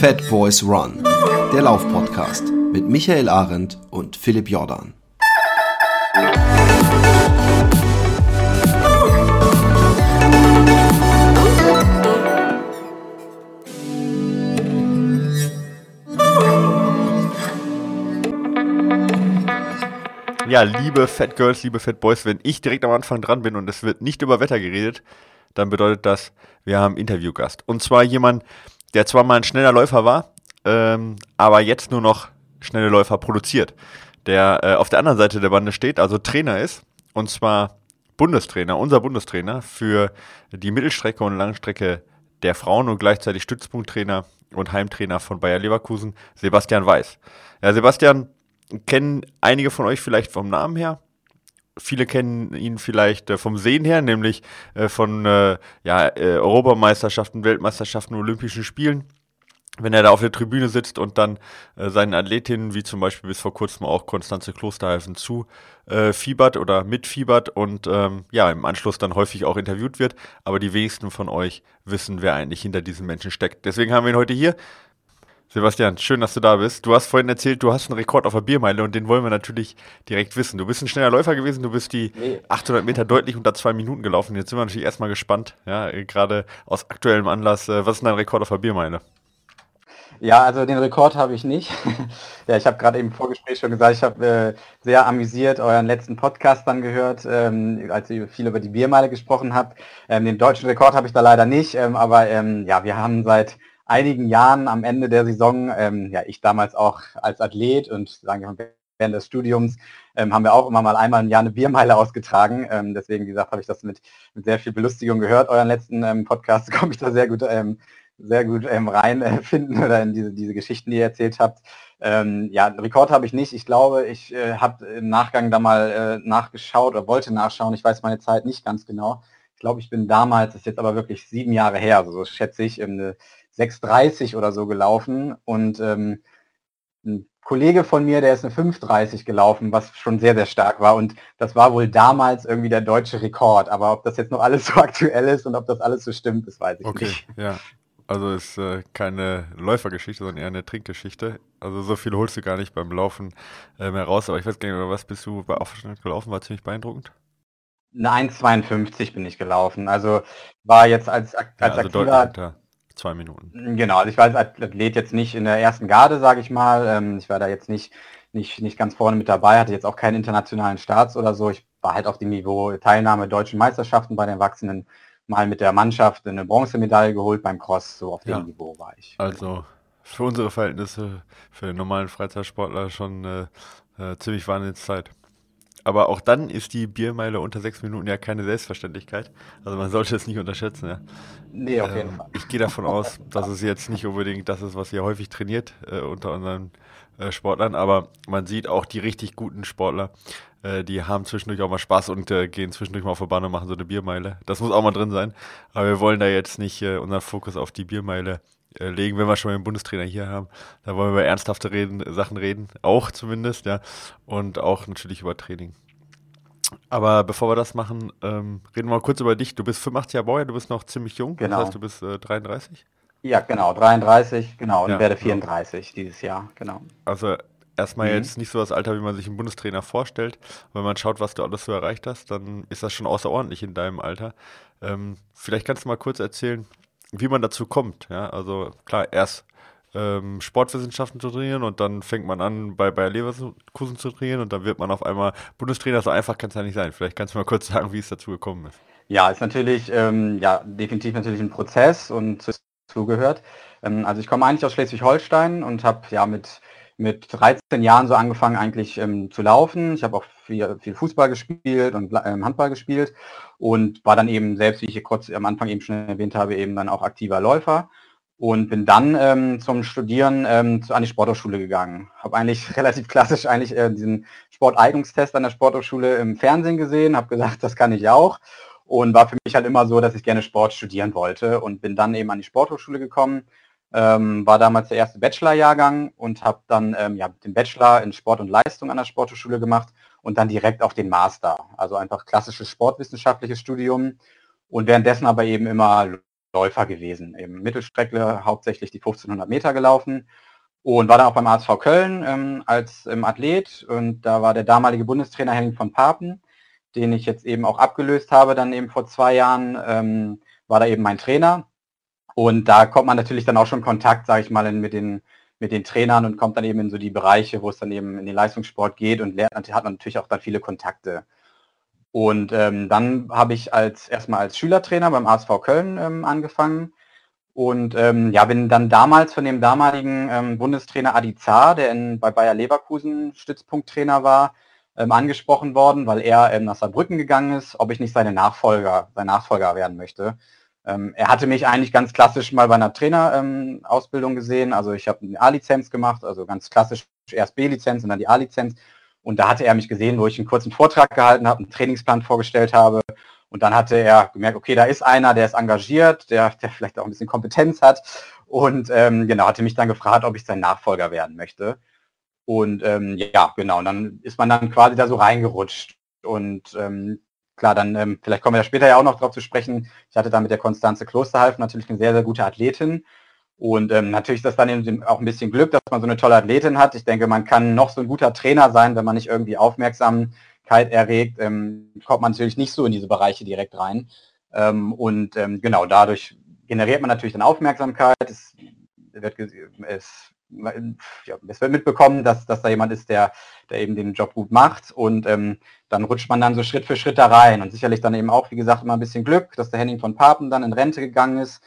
Fat Boys Run, der Laufpodcast mit Michael Arendt und Philipp Jordan. Ja, liebe Fat Girls, liebe Fat Boys, wenn ich direkt am Anfang dran bin und es wird nicht über Wetter geredet, dann bedeutet das, wir haben Interviewgast. Und zwar jemand, der zwar mal ein schneller Läufer war, ähm, aber jetzt nur noch schnelle Läufer produziert. Der äh, auf der anderen Seite der Bande steht, also Trainer ist, und zwar Bundestrainer, unser Bundestrainer für die Mittelstrecke und Langstrecke der Frauen und gleichzeitig Stützpunkttrainer und Heimtrainer von Bayer Leverkusen, Sebastian Weiß. Ja, Sebastian kennen einige von euch vielleicht vom Namen her. Viele kennen ihn vielleicht äh, vom Sehen her, nämlich äh, von äh, ja, äh, Europameisterschaften, Weltmeisterschaften, Olympischen Spielen. Wenn er da auf der Tribüne sitzt und dann äh, seinen Athletinnen, wie zum Beispiel bis vor kurzem auch Konstanze Klosterhalfen, zu äh, oder mitfiebert und ähm, ja, im Anschluss dann häufig auch interviewt wird. Aber die wenigsten von euch wissen, wer eigentlich hinter diesen Menschen steckt. Deswegen haben wir ihn heute hier. Sebastian, schön, dass du da bist. Du hast vorhin erzählt, du hast einen Rekord auf der Biermeile und den wollen wir natürlich direkt wissen. Du bist ein schneller Läufer gewesen, du bist die nee. 800 Meter deutlich unter zwei Minuten gelaufen. Jetzt sind wir natürlich erstmal gespannt, ja, gerade aus aktuellem Anlass. Äh, was ist dein Rekord auf der Biermeile? Ja, also den Rekord habe ich nicht. ja, ich habe gerade im Vorgespräch schon gesagt, ich habe äh, sehr amüsiert euren letzten Podcast dann gehört, ähm, als ihr viel über die Biermeile gesprochen habt. Ähm, den deutschen Rekord habe ich da leider nicht, ähm, aber ähm, ja, wir haben seit einigen Jahren am Ende der Saison, ähm, ja, ich damals auch als Athlet und sagen wir während des Studiums, ähm, haben wir auch immer mal einmal im Jahr eine Biermeile ausgetragen. Ähm, deswegen, wie gesagt, habe ich das mit, mit sehr viel Belustigung gehört. Euren letzten ähm, Podcast komme ich da sehr gut, ähm, sehr gut ähm, reinfinden äh, oder in diese, diese Geschichten, die ihr erzählt habt. Ja, einen Rekord habe ich nicht. Ich glaube, ich äh, habe im Nachgang da mal äh, nachgeschaut oder wollte nachschauen. Ich weiß meine Zeit nicht ganz genau. Ich glaube, ich bin damals, das ist jetzt aber wirklich sieben Jahre her, also so schätze ich, eine 6,30 oder so gelaufen und ähm, ein Kollege von mir, der ist eine 5,30 gelaufen, was schon sehr, sehr stark war und das war wohl damals irgendwie der deutsche Rekord, aber ob das jetzt noch alles so aktuell ist und ob das alles so stimmt, das weiß ich okay, nicht. Ja. Also ist äh, keine Läufergeschichte, sondern eher eine Trinkgeschichte. Also so viel holst du gar nicht beim Laufen äh, mehr raus. Aber ich weiß gar nicht, was bist du bei Aufstand gelaufen? War ziemlich beeindruckend. Eine 1,52 bin ich gelaufen. Also war jetzt als, als ja, also aktiver zwei Minuten. Genau, also ich war als Athlet jetzt nicht in der ersten Garde, sage ich mal. Ähm, ich war da jetzt nicht, nicht, nicht ganz vorne mit dabei, hatte jetzt auch keinen internationalen Starts oder so. Ich war halt auf dem Niveau Teilnahme deutschen Meisterschaften bei den Erwachsenen mal mit der Mannschaft eine Bronzemedaille geholt beim Cross, so auf dem ja. Niveau war ich. Also für unsere Verhältnisse, für den normalen Freizeitsportler schon äh, äh, ziemlich Wahnsinnszeit. Aber auch dann ist die Biermeile unter sechs Minuten ja keine Selbstverständlichkeit. Also man sollte es nicht unterschätzen. Ja. Nee, auf jeden ähm, Fall. Ich gehe davon aus, dass es jetzt nicht unbedingt das ist, was ihr häufig trainiert äh, unter unseren äh, Sportlern. Aber man sieht auch die richtig guten Sportler, äh, die haben zwischendurch auch mal Spaß und äh, gehen zwischendurch mal auf die Bahn und machen so eine Biermeile. Das muss auch mal drin sein. Aber wir wollen da jetzt nicht äh, unseren Fokus auf die Biermeile legen, wenn wir schon mal den Bundestrainer hier haben. Da wollen wir über ernsthafte reden, Sachen reden, auch zumindest, ja. Und auch natürlich über Training. Aber bevor wir das machen, ähm, reden wir mal kurz über dich. Du bist 85 Jahre Baujahr, du bist noch ziemlich jung. Genau. Das heißt, du bist äh, 33? Ja, genau, 33, genau, und ja, werde 34 genau. dieses Jahr, genau. Also erstmal mhm. jetzt nicht so das Alter, wie man sich einen Bundestrainer vorstellt. Wenn man schaut, was du alles so erreicht hast, dann ist das schon außerordentlich in deinem Alter. Ähm, vielleicht kannst du mal kurz erzählen, wie man dazu kommt. Ja, also klar, erst ähm, Sportwissenschaften zu trainieren und dann fängt man an, bei Bayer Leverkusen zu trainieren und dann wird man auf einmal Bundestrainer. So einfach kann es ja nicht sein. Vielleicht kannst du mal kurz sagen, wie es dazu gekommen ist. Ja, ist natürlich, ähm, ja, definitiv natürlich ein Prozess und zugehört. Ähm, also ich komme eigentlich aus Schleswig-Holstein und habe ja mit mit 13 Jahren so angefangen eigentlich ähm, zu laufen. Ich habe auch viel, viel, Fußball gespielt und ähm, Handball gespielt und war dann eben selbst, wie ich kurz am Anfang eben schon erwähnt habe, eben dann auch aktiver Läufer und bin dann ähm, zum Studieren ähm, an die Sporthochschule gegangen. Habe eigentlich relativ klassisch eigentlich äh, diesen Sporteignungstest an der Sporthochschule im Fernsehen gesehen, habe gesagt, das kann ich auch und war für mich halt immer so, dass ich gerne Sport studieren wollte und bin dann eben an die Sporthochschule gekommen ähm, war damals der erste Bachelorjahrgang und habe dann ähm, ja, den Bachelor in Sport und Leistung an der Sporthochschule gemacht und dann direkt auf den Master. Also einfach klassisches sportwissenschaftliches Studium und währenddessen aber eben immer Läufer gewesen. Eben Mittelstreckler, hauptsächlich die 1500 Meter gelaufen und war dann auch beim ASV Köln ähm, als ähm, Athlet und da war der damalige Bundestrainer Henning von Papen, den ich jetzt eben auch abgelöst habe, dann eben vor zwei Jahren, ähm, war da eben mein Trainer und da kommt man natürlich dann auch schon Kontakt, sage ich mal, in, mit den mit den Trainern und kommt dann eben in so die Bereiche, wo es dann eben in den Leistungssport geht und lernt, hat man natürlich auch dann viele Kontakte. Und ähm, dann habe ich als erstmal als Schülertrainer beim ASV Köln ähm, angefangen und ähm, ja, bin dann damals von dem damaligen ähm, Bundestrainer Adi Zar, der in, bei Bayer Leverkusen Stützpunkttrainer war, ähm, angesprochen worden, weil er ähm, nach Saarbrücken gegangen ist, ob ich nicht seine Nachfolger, sein Nachfolger werden möchte. Ähm, er hatte mich eigentlich ganz klassisch mal bei einer Trainerausbildung ähm, gesehen. Also ich habe eine A-Lizenz gemacht, also ganz klassisch erst B-Lizenz und dann die A-Lizenz. Und da hatte er mich gesehen, wo ich einen kurzen Vortrag gehalten habe, einen Trainingsplan vorgestellt habe. Und dann hatte er gemerkt, okay, da ist einer, der ist engagiert, der, der vielleicht auch ein bisschen Kompetenz hat. Und ähm, genau, hatte mich dann gefragt, ob ich sein Nachfolger werden möchte. Und ähm, ja, genau, und dann ist man dann quasi da so reingerutscht. Und ähm, klar, dann ähm, vielleicht kommen wir ja später ja auch noch drauf zu sprechen. Ich hatte da mit der Konstanze Klosterhalf natürlich eine sehr, sehr gute Athletin. Und ähm, natürlich ist das dann auch ein bisschen Glück, dass man so eine tolle Athletin hat. Ich denke, man kann noch so ein guter Trainer sein, wenn man nicht irgendwie Aufmerksamkeit erregt, ähm, kommt man natürlich nicht so in diese Bereiche direkt rein. Ähm, und ähm, genau, dadurch generiert man natürlich dann Aufmerksamkeit. Es wird, es ja, es wird mitbekommen, dass, dass da jemand ist, der, der eben den Job gut macht und ähm, dann rutscht man dann so Schritt für Schritt da rein und sicherlich dann eben auch, wie gesagt, immer ein bisschen Glück, dass der Henning von Papen dann in Rente gegangen ist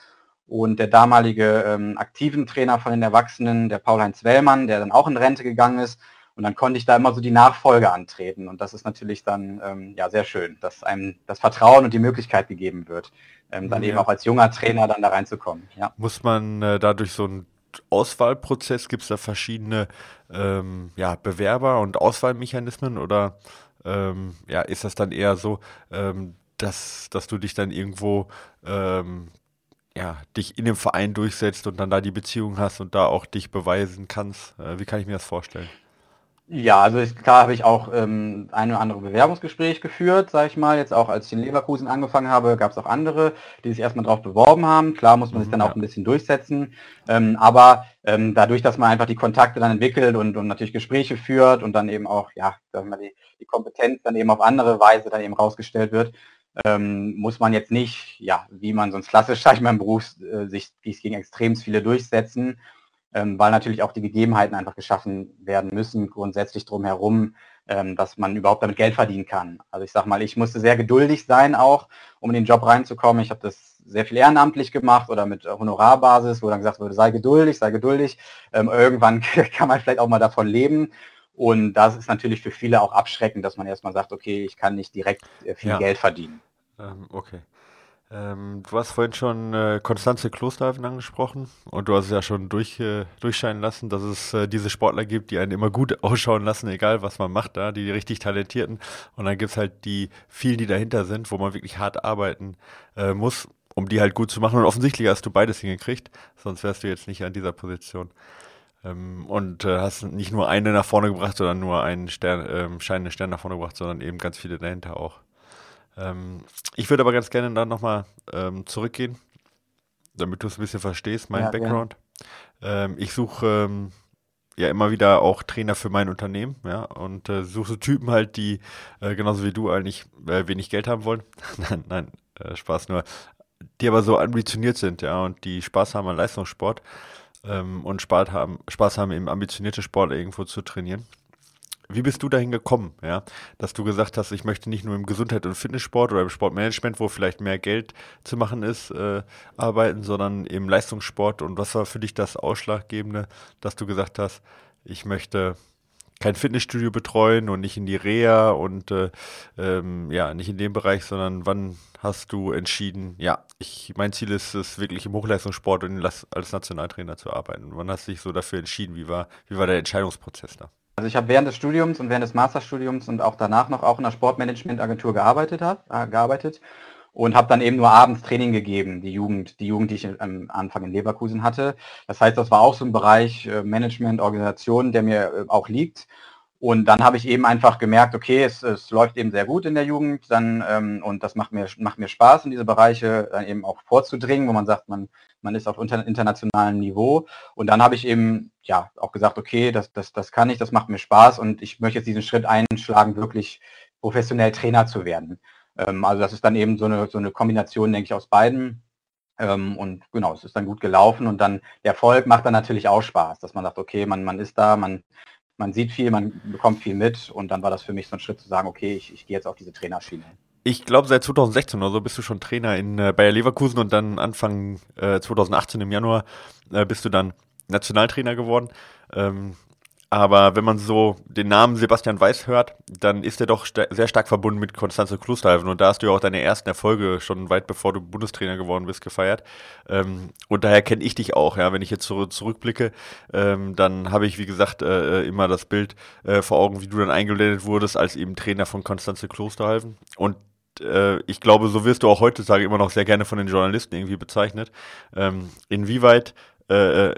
und der damalige ähm, aktiven Trainer von den Erwachsenen, der Paul-Heinz Wellmann, der dann auch in Rente gegangen ist und dann konnte ich da immer so die Nachfolge antreten und das ist natürlich dann ähm, ja sehr schön, dass einem das Vertrauen und die Möglichkeit gegeben wird, ähm, dann ja. eben auch als junger Trainer dann da reinzukommen. Ja. Muss man äh, dadurch so ein Auswahlprozess? Gibt es da verschiedene ähm, ja, Bewerber und Auswahlmechanismen oder ähm, ja, ist das dann eher so, ähm, dass, dass du dich dann irgendwo ähm, ja, dich in dem Verein durchsetzt und dann da die Beziehung hast und da auch dich beweisen kannst? Äh, wie kann ich mir das vorstellen? Ja, also ich, klar habe ich auch ähm, ein oder andere Bewerbungsgespräch geführt, sage ich mal. Jetzt auch als ich in Leverkusen angefangen habe, gab es auch andere, die sich erstmal darauf beworben haben. Klar muss man sich dann mhm, ja. auch ein bisschen durchsetzen. Ähm, aber ähm, dadurch, dass man einfach die Kontakte dann entwickelt und, und natürlich Gespräche führt und dann eben auch, ja, sagen wir, die, die Kompetenz dann eben auf andere Weise dann eben rausgestellt wird, ähm, muss man jetzt nicht, ja, wie man sonst klassisch, sag ich mal, im Beruf äh, sich gegen extrem viele durchsetzen ähm, weil natürlich auch die Gegebenheiten einfach geschaffen werden müssen, grundsätzlich drumherum, ähm, dass man überhaupt damit Geld verdienen kann. Also ich sag mal, ich musste sehr geduldig sein auch, um in den Job reinzukommen. Ich habe das sehr viel ehrenamtlich gemacht oder mit Honorarbasis, wo dann gesagt wurde, sei geduldig, sei geduldig. Ähm, irgendwann kann man vielleicht auch mal davon leben. Und das ist natürlich für viele auch abschreckend, dass man erstmal sagt, okay, ich kann nicht direkt äh, viel ja. Geld verdienen. Ähm, okay. Ähm, du hast vorhin schon äh, Konstanze Klosterhalfen angesprochen und du hast es ja schon durch, äh, durchscheinen lassen, dass es äh, diese Sportler gibt, die einen immer gut ausschauen lassen, egal was man macht da, die richtig talentierten. Und dann gibt es halt die vielen, die dahinter sind, wo man wirklich hart arbeiten äh, muss, um die halt gut zu machen. Und offensichtlich hast du beides hingekriegt, sonst wärst du jetzt nicht an dieser Position. Ähm, und äh, hast nicht nur eine nach vorne gebracht, sondern nur einen Stern, ähm, scheinenden Stern nach vorne gebracht, sondern eben ganz viele dahinter auch. Ähm, ich würde aber ganz gerne dann nochmal ähm, zurückgehen, damit du es ein bisschen verstehst, mein ja, Background. Ähm, ich suche ähm, ja immer wieder auch Trainer für mein Unternehmen, ja, und äh, suche Typen halt, die äh, genauso wie du eigentlich äh, wenig Geld haben wollen. nein, nein, äh, Spaß nur. Die aber so ambitioniert sind, ja, und die Spaß haben an Leistungssport ähm, und Spaß haben, Spaß haben, eben ambitionierte Sportler irgendwo zu trainieren. Wie bist du dahin gekommen, ja, dass du gesagt hast, ich möchte nicht nur im Gesundheit- und Fitnesssport oder im Sportmanagement, wo vielleicht mehr Geld zu machen ist, äh, arbeiten, sondern im Leistungssport? Und was war für dich das Ausschlaggebende, dass du gesagt hast, ich möchte kein Fitnessstudio betreuen und nicht in die Reha und äh, ähm, ja, nicht in dem Bereich, sondern wann hast du entschieden, ja, ich, mein Ziel ist es wirklich im Hochleistungssport und als Nationaltrainer zu arbeiten. Wann hast du dich so dafür entschieden? Wie war, wie war der Entscheidungsprozess da? Also ich habe während des Studiums und während des Masterstudiums und auch danach noch auch in der Sportmanagementagentur gearbeitet, hab, äh, gearbeitet und habe dann eben nur abends Training gegeben, die Jugend, die Jugend, die ich am Anfang in Leverkusen hatte. Das heißt, das war auch so ein Bereich äh, Management, Organisation, der mir äh, auch liegt. Und dann habe ich eben einfach gemerkt, okay, es, es läuft eben sehr gut in der Jugend, dann ähm, und das macht mir macht mir Spaß in diese Bereiche dann eben auch vorzudringen, wo man sagt, man man ist auf unter, internationalem Niveau. Und dann habe ich eben ja auch gesagt, okay, das das das kann ich, das macht mir Spaß und ich möchte jetzt diesen Schritt einschlagen, wirklich professionell Trainer zu werden. Ähm, also das ist dann eben so eine so eine Kombination, denke ich, aus beiden. Ähm, und genau, es ist dann gut gelaufen und dann der Erfolg macht dann natürlich auch Spaß, dass man sagt, okay, man, man ist da, man, man sieht viel, man bekommt viel mit und dann war das für mich so ein Schritt zu sagen, okay, ich, ich gehe jetzt auf diese Trainerschiene. Ich glaube, seit 2016 oder so bist du schon Trainer in äh, Bayer Leverkusen und dann Anfang äh, 2018 im Januar äh, bist du dann Nationaltrainer geworden. Ähm, aber wenn man so den Namen Sebastian Weiß hört, dann ist er doch st sehr stark verbunden mit Konstanze Klosterhalfen. Und da hast du ja auch deine ersten Erfolge schon weit bevor du Bundestrainer geworden bist gefeiert. Ähm, und daher kenne ich dich auch. Ja, wenn ich jetzt so zurückblicke, ähm, dann habe ich wie gesagt äh, äh, immer das Bild äh, vor Augen, wie du dann eingeblendet wurdest als eben Trainer von Konstanze Klosterhalfen. Und äh, ich glaube, so wirst du auch heutzutage immer noch sehr gerne von den Journalisten irgendwie bezeichnet. Ähm, inwieweit äh,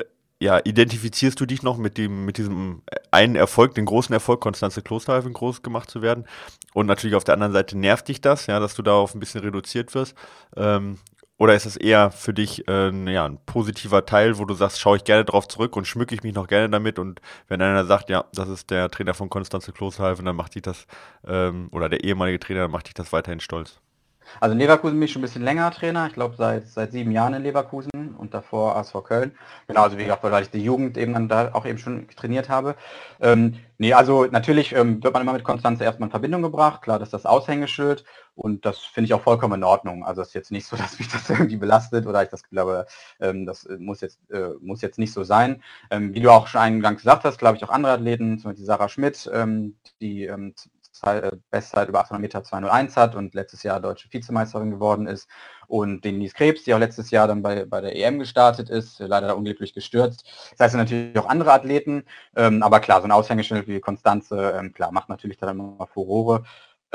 ja, identifizierst du dich noch mit dem, mit diesem einen Erfolg, den großen Erfolg, Konstanze Klosterhalfen groß gemacht zu werden? Und natürlich auf der anderen Seite nervt dich das, ja, dass du darauf ein bisschen reduziert wirst. Ähm, oder ist das eher für dich äh, ja, ein positiver Teil, wo du sagst, schaue ich gerne drauf zurück und schmücke ich mich noch gerne damit? Und wenn einer sagt, ja, das ist der Trainer von Konstanze Klosterhalfen, dann macht dich das, ähm, oder der ehemalige Trainer, dann macht dich das weiterhin stolz. Also in Leverkusen bin ich schon ein bisschen länger Trainer. Ich glaube seit, seit sieben Jahren in Leverkusen und davor ASV Köln. Genau, also wie gesagt, weil ich die Jugend eben dann da auch eben schon trainiert habe. Ähm, nee, also natürlich ähm, wird man immer mit Konstanze erstmal in Verbindung gebracht. Klar, das ist das Aushängeschild und das finde ich auch vollkommen in Ordnung. Also es ist jetzt nicht so, dass mich das irgendwie belastet oder ich das glaube, ähm, das muss jetzt, äh, muss jetzt nicht so sein. Ähm, wie du auch schon eingangs gesagt hast, glaube ich auch andere Athleten, zum Beispiel Sarah Schmidt, ähm, die ähm, äh, Bestzeit über 800 Meter 201 hat und letztes Jahr deutsche Vizemeisterin geworden ist. Und den Denise Krebs, die auch letztes Jahr dann bei, bei der EM gestartet ist, leider da unglücklich gestürzt. Das heißt natürlich auch andere Athleten, ähm, aber klar, so ein Aushängeschild wie Konstanze, ähm, klar, macht natürlich dann immer Furore.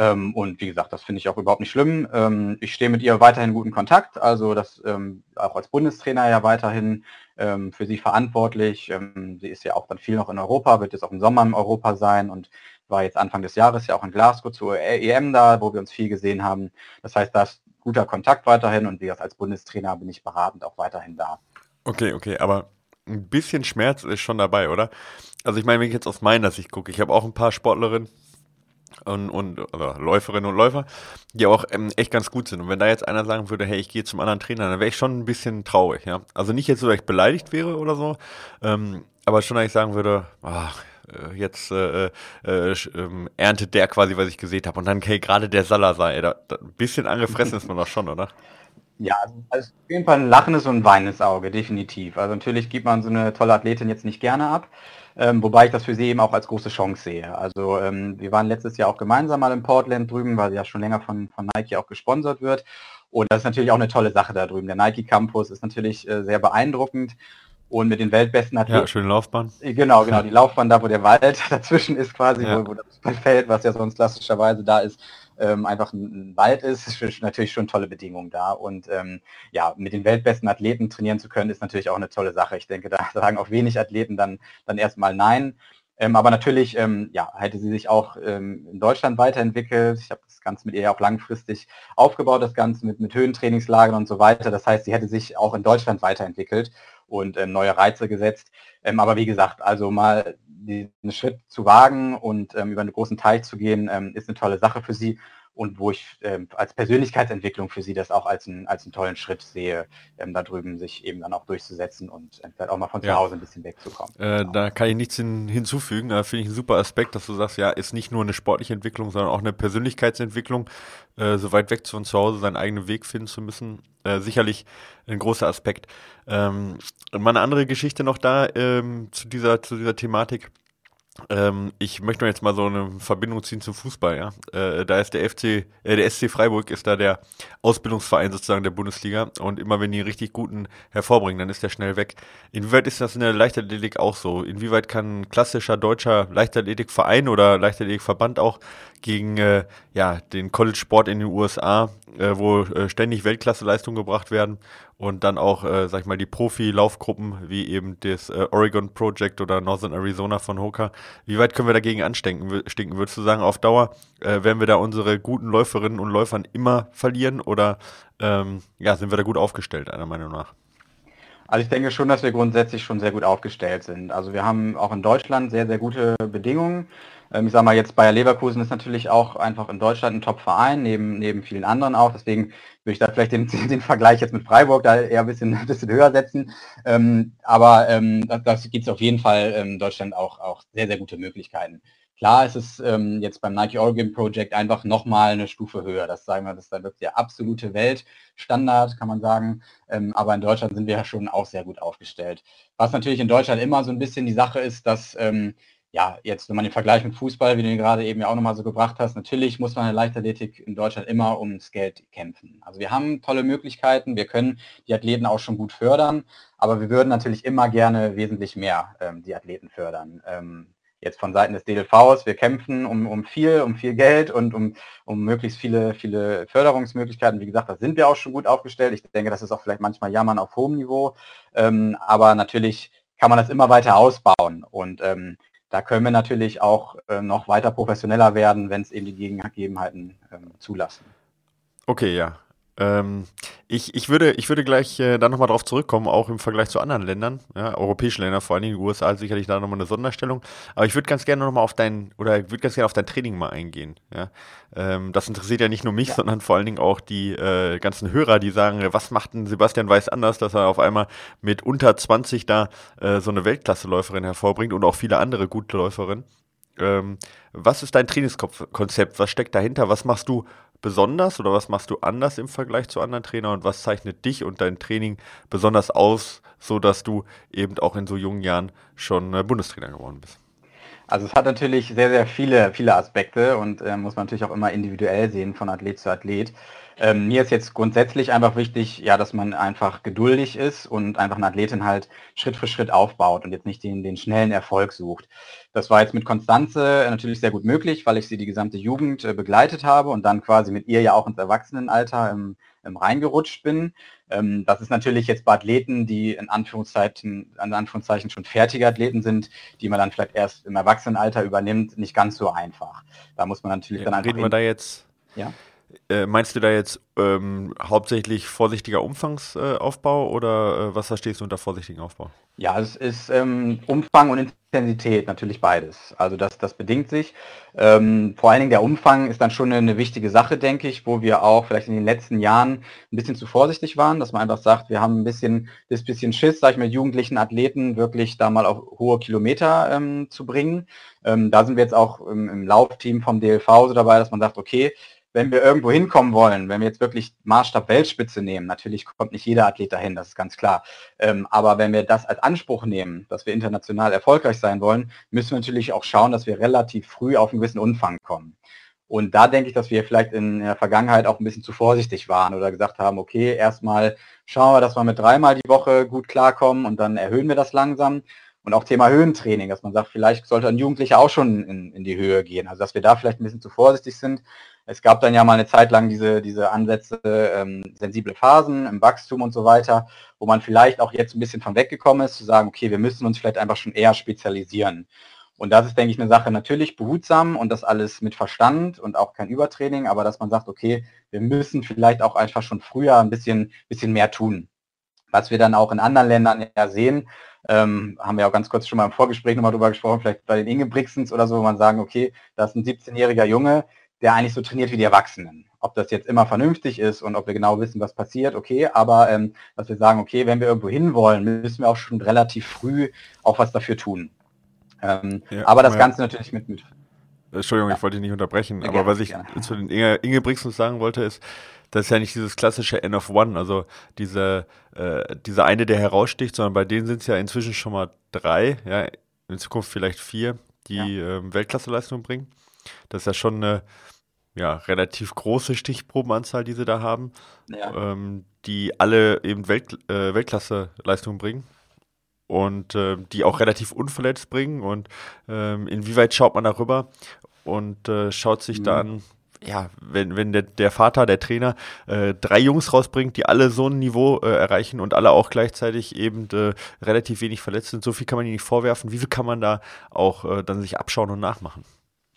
Ähm, und wie gesagt, das finde ich auch überhaupt nicht schlimm. Ähm, ich stehe mit ihr weiterhin in guten Kontakt, also das ähm, auch als Bundestrainer ja weiterhin ähm, für sie verantwortlich. Ähm, sie ist ja auch dann viel noch in Europa, wird jetzt auch im Sommer in Europa sein und war jetzt Anfang des Jahres ja auch in Glasgow zur EM da, wo wir uns viel gesehen haben. Das heißt, da ist guter Kontakt weiterhin und wie gesagt, als Bundestrainer bin ich beratend auch weiterhin da. Okay, okay, aber ein bisschen Schmerz ist schon dabei, oder? Also ich meine, wenn ich jetzt aus meiner Sicht gucke, ich habe auch ein paar Sportlerinnen und, und oder Läuferinnen und Läufer, die auch ähm, echt ganz gut sind. Und wenn da jetzt einer sagen würde, hey, ich gehe zum anderen Trainer, dann wäre ich schon ein bisschen traurig, ja. Also nicht jetzt dass ich beleidigt wäre oder so, ähm, aber schon, dass ich sagen würde, ach, jetzt äh, äh, ähm, erntet der quasi, was ich gesehen habe. Und dann, hey, gerade der Salazar, ey, da, da, ein bisschen angefressen ist man doch schon, oder? Ja, also auf jeden Fall ein lachendes und ein weinendes Auge, definitiv. Also natürlich gibt man so eine tolle Athletin jetzt nicht gerne ab, ähm, wobei ich das für sie eben auch als große Chance sehe. Also ähm, wir waren letztes Jahr auch gemeinsam mal in Portland drüben, weil sie ja schon länger von, von Nike auch gesponsert wird. Und das ist natürlich auch eine tolle Sache da drüben. Der Nike Campus ist natürlich äh, sehr beeindruckend und mit den weltbesten Athleten. Ja, schöne Laufbahn. Genau, genau, die Laufbahn da, wo der Wald dazwischen ist quasi, ja. wo, wo, das Feld, was ja sonst klassischerweise da ist, ähm, einfach ein, ein, Wald ist, ist natürlich schon tolle Bedingungen da. Und ähm, ja, mit den weltbesten Athleten trainieren zu können, ist natürlich auch eine tolle Sache. Ich denke, da sagen auch wenig Athleten dann, dann erstmal nein. Ähm, aber natürlich, ähm, ja, hätte sie sich auch ähm, in Deutschland weiterentwickelt. Ich habe das Ganze mit ihr auch langfristig aufgebaut, das Ganze mit, mit Höhentrainingslagern und so weiter. Das heißt, sie hätte sich auch in Deutschland weiterentwickelt und ähm, neue Reize gesetzt. Ähm, aber wie gesagt, also mal diesen Schritt zu wagen und ähm, über einen großen Teich zu gehen, ist eine tolle Sache für sie und wo ich ähm, als Persönlichkeitsentwicklung für sie das auch als, ein, als einen tollen Schritt sehe, ähm, da drüben sich eben dann auch durchzusetzen und vielleicht auch mal von zu Hause ein bisschen wegzukommen. Äh, genau. Da kann ich nichts hin, hinzufügen. Da finde ich einen super Aspekt, dass du sagst, ja, ist nicht nur eine sportliche Entwicklung, sondern auch eine Persönlichkeitsentwicklung, äh, so weit weg von zu Hause seinen eigenen Weg finden zu müssen. Äh, sicherlich ein großer Aspekt. Ähm, mal eine andere Geschichte noch da ähm, zu, dieser, zu dieser Thematik. Ähm, ich möchte jetzt mal so eine Verbindung ziehen zum Fußball, ja. Äh, da ist der FC, äh, der SC Freiburg ist da der Ausbildungsverein sozusagen der Bundesliga und immer wenn die richtig guten hervorbringen, dann ist der schnell weg. Inwieweit ist das in der Leichtathletik auch so? Inwieweit kann ein klassischer deutscher Leichtathletikverein oder Leichtathletikverband auch gegen äh, ja, den College-Sport in den USA, äh, wo äh, ständig Weltklasseleistungen gebracht werden und dann auch, äh, sag ich mal, die Profi-Laufgruppen wie eben das äh, Oregon Project oder Northern Arizona von Hoka. Wie weit können wir dagegen anstinken? Stinken? Würdest du sagen, auf Dauer äh, werden wir da unsere guten Läuferinnen und Läufern immer verlieren oder ähm, ja, sind wir da gut aufgestellt, einer Meinung nach? Also ich denke schon, dass wir grundsätzlich schon sehr gut aufgestellt sind. Also wir haben auch in Deutschland sehr, sehr gute Bedingungen. Ähm, ich sage mal jetzt Bayer Leverkusen ist natürlich auch einfach in Deutschland ein Top-Verein, neben, neben vielen anderen auch. Deswegen würde ich da vielleicht den, den Vergleich jetzt mit Freiburg da eher ein bisschen, ein bisschen höher setzen. Ähm, aber ähm, das, das gibt es auf jeden Fall in Deutschland auch, auch sehr, sehr gute Möglichkeiten. Klar ist es ähm, jetzt beim Nike Oregon Project einfach nochmal eine Stufe höher. Das sagen wir, das ist dann wirklich der absolute Weltstandard, kann man sagen. Ähm, aber in Deutschland sind wir ja schon auch sehr gut aufgestellt. Was natürlich in Deutschland immer so ein bisschen die Sache ist, dass ähm, ja, jetzt, wenn man den Vergleich mit Fußball, wie du ihn gerade eben ja auch nochmal so gebracht hast, natürlich muss man in der Leichtathletik in Deutschland immer ums Geld kämpfen. Also wir haben tolle Möglichkeiten, wir können die Athleten auch schon gut fördern, aber wir würden natürlich immer gerne wesentlich mehr ähm, die Athleten fördern. Ähm, jetzt von Seiten des DLVs, wir kämpfen um, um viel, um viel Geld und um, um möglichst viele, viele Förderungsmöglichkeiten. Wie gesagt, da sind wir auch schon gut aufgestellt. Ich denke, das ist auch vielleicht manchmal Jammern auf hohem Niveau, ähm, aber natürlich kann man das immer weiter ausbauen und ähm, da können wir natürlich auch äh, noch weiter professioneller werden, wenn es eben die Gegebenheiten ähm, zulassen. Okay, ja. Ähm, ich, ich, würde, ich würde gleich äh, dann nochmal drauf zurückkommen, auch im Vergleich zu anderen Ländern, ja, europäischen Ländern, vor allen Dingen die USA sicherlich da nochmal eine Sonderstellung. Aber ich würde ganz gerne nochmal auf dein, oder würde ganz gerne auf dein Training mal eingehen. Ja. Ähm, das interessiert ja nicht nur mich, ja. sondern vor allen Dingen auch die äh, ganzen Hörer, die sagen, was macht denn Sebastian Weiß anders, dass er auf einmal mit unter 20 da äh, so eine Weltklasseläuferin hervorbringt und auch viele andere gute Läuferinnen. Ähm, was ist dein Trainingskonzept? Was steckt dahinter? Was machst du besonders oder was machst du anders im Vergleich zu anderen Trainern und was zeichnet dich und dein Training besonders aus, so dass du eben auch in so jungen Jahren schon äh, Bundestrainer geworden bist? Also es hat natürlich sehr, sehr viele, viele Aspekte und äh, muss man natürlich auch immer individuell sehen von Athlet zu Athlet. Ähm, mir ist jetzt grundsätzlich einfach wichtig, ja, dass man einfach geduldig ist und einfach eine Athletin halt Schritt für Schritt aufbaut und jetzt nicht den, den schnellen Erfolg sucht. Das war jetzt mit Konstanze natürlich sehr gut möglich, weil ich sie die gesamte Jugend äh, begleitet habe und dann quasi mit ihr ja auch ins Erwachsenenalter im, im reingerutscht bin. Ähm, das ist natürlich jetzt bei Athleten, die in Anführungszeichen, in Anführungszeichen schon fertige Athleten sind, die man dann vielleicht erst im Erwachsenenalter übernimmt, nicht ganz so einfach. Da muss man natürlich ja, dann einfach. Reden wir da jetzt ja? Äh, meinst du da jetzt ähm, hauptsächlich vorsichtiger Umfangsaufbau oder äh, was verstehst du unter vorsichtigen Aufbau? Ja, es ist ähm, Umfang und Intensität natürlich beides. Also das, das bedingt sich. Ähm, vor allen Dingen der Umfang ist dann schon eine, wichtige Sache, denke ich, wo wir auch vielleicht in den letzten Jahren ein bisschen zu vorsichtig waren, dass man einfach sagt, wir haben ein bisschen, das bisschen Schiss, sag ich mal, jugendlichen Athleten wirklich da mal auf hohe Kilometer ähm, zu bringen. Ähm, da sind wir jetzt auch im, im Laufteam vom DLV so dabei, dass man sagt, okay, wenn wir irgendwo hinkommen wollen, wenn wir jetzt wirklich Maßstab Weltspitze nehmen, natürlich kommt nicht jeder Athlet dahin, das ist ganz klar. Ähm, aber wenn wir das als Anspruch nehmen, dass wir international erfolgreich sein wollen, müssen wir natürlich auch schauen, dass wir relativ früh auf einen gewissen Umfang kommen. Und da denke ich, dass wir vielleicht in der Vergangenheit auch ein bisschen zu vorsichtig waren oder gesagt haben, okay, erstmal schauen wir, dass wir mit dreimal die Woche gut klarkommen und dann erhöhen wir das langsam. Und auch Thema Höhentraining, dass man sagt, vielleicht sollte ein Jugendlicher auch schon in, in die Höhe gehen. Also dass wir da vielleicht ein bisschen zu vorsichtig sind. Es gab dann ja mal eine Zeit lang diese, diese Ansätze, ähm, sensible Phasen im Wachstum und so weiter, wo man vielleicht auch jetzt ein bisschen von weggekommen ist, zu sagen, okay, wir müssen uns vielleicht einfach schon eher spezialisieren. Und das ist, denke ich, eine Sache natürlich behutsam und das alles mit Verstand und auch kein Übertraining, aber dass man sagt, okay, wir müssen vielleicht auch einfach schon früher ein bisschen, bisschen mehr tun. Was wir dann auch in anderen Ländern ja sehen, ähm, haben wir auch ganz kurz schon mal im Vorgespräch nochmal drüber gesprochen, vielleicht bei den Ingebrigtsens oder so, wo man sagen, okay, da ist ein 17-jähriger Junge, der eigentlich so trainiert wie die Erwachsenen. Ob das jetzt immer vernünftig ist und ob wir genau wissen, was passiert, okay, aber ähm, dass wir sagen, okay, wenn wir irgendwo hinwollen, müssen wir auch schon relativ früh auch was dafür tun. Ähm, ja, aber das ja. Ganze natürlich mit, mit Entschuldigung, ja. ich wollte dich nicht unterbrechen, aber was ich zu den Inge, Inge Brixens sagen wollte, ist, das ist ja nicht dieses klassische N of One, also diese, äh, diese eine, der heraussticht, sondern bei denen sind es ja inzwischen schon mal drei, ja, in Zukunft vielleicht vier, die ähm, Weltklasseleistung bringen. Das ist ja schon eine ja, relativ große Stichprobenanzahl, die sie da haben, ja. ähm, die alle eben Welt, äh, Weltklasseleistung bringen und äh, die auch relativ unverletzt bringen und ähm, inwieweit schaut man darüber und äh, schaut sich mhm. da an, ja, wenn, wenn der, der Vater, der Trainer, äh, drei Jungs rausbringt, die alle so ein Niveau äh, erreichen und alle auch gleichzeitig eben äh, relativ wenig verletzt sind, so viel kann man ihnen nicht vorwerfen. Wie viel kann man da auch äh, dann sich abschauen und nachmachen?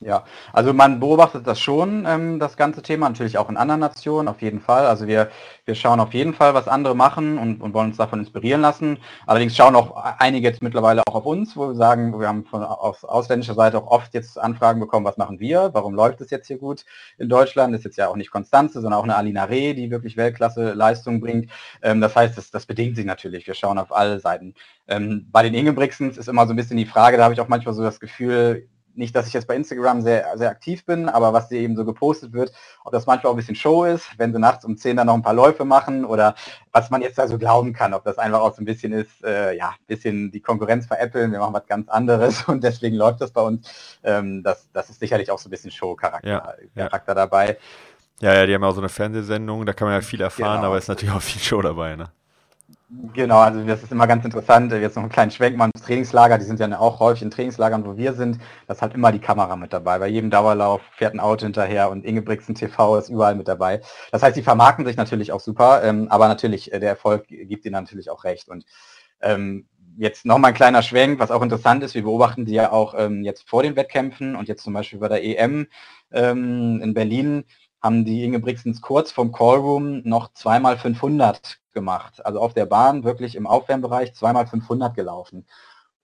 Ja, also man beobachtet das schon, ähm, das ganze Thema, natürlich auch in anderen Nationen, auf jeden Fall. Also wir, wir schauen auf jeden Fall, was andere machen und, und wollen uns davon inspirieren lassen. Allerdings schauen auch einige jetzt mittlerweile auch auf uns, wo wir sagen, wir haben von aus ausländischer Seite auch oft jetzt Anfragen bekommen, was machen wir, warum läuft es jetzt hier gut in Deutschland? Ist jetzt ja auch nicht Konstanze, sondern auch eine Alina Reh, die wirklich Weltklasse Leistung bringt. Ähm, das heißt, das, das bedingt sich natürlich. Wir schauen auf alle Seiten. Ähm, bei den Ingebrigtsens ist immer so ein bisschen die Frage, da habe ich auch manchmal so das Gefühl, nicht, dass ich jetzt bei Instagram sehr, sehr aktiv bin, aber was dir eben so gepostet wird, ob das manchmal auch ein bisschen Show ist, wenn sie nachts um 10 dann noch ein paar Läufe machen oder was man jetzt da so glauben kann, ob das einfach auch so ein bisschen ist, äh, ja, ein bisschen die Konkurrenz veräppeln, wir machen was ganz anderes und deswegen läuft das bei uns. Ähm, das, das ist sicherlich auch so ein bisschen Show-Charakter ja, Charakter ja. dabei. Ja, ja, die haben ja auch so eine Fernsehsendung, da kann man ja viel erfahren, genau. aber ist natürlich auch viel Show dabei, ne? Genau, also das ist immer ganz interessant. Jetzt noch einen kleinen Schwenk mal ins Trainingslager. Die sind ja auch häufig in Trainingslagern, wo wir sind. Das hat immer die Kamera mit dabei. Bei jedem Dauerlauf fährt ein Auto hinterher und Ingebrigtsen TV ist überall mit dabei. Das heißt, die vermarkten sich natürlich auch super, ähm, aber natürlich, äh, der Erfolg gibt ihnen natürlich auch recht. Und ähm, jetzt nochmal ein kleiner Schwenk, was auch interessant ist. Wir beobachten die ja auch ähm, jetzt vor den Wettkämpfen und jetzt zum Beispiel bei der EM ähm, in Berlin haben die Ingebrigtsens kurz vom Callroom noch zweimal 500 gemacht. Also auf der Bahn wirklich im Aufwärmbereich zweimal 500 gelaufen.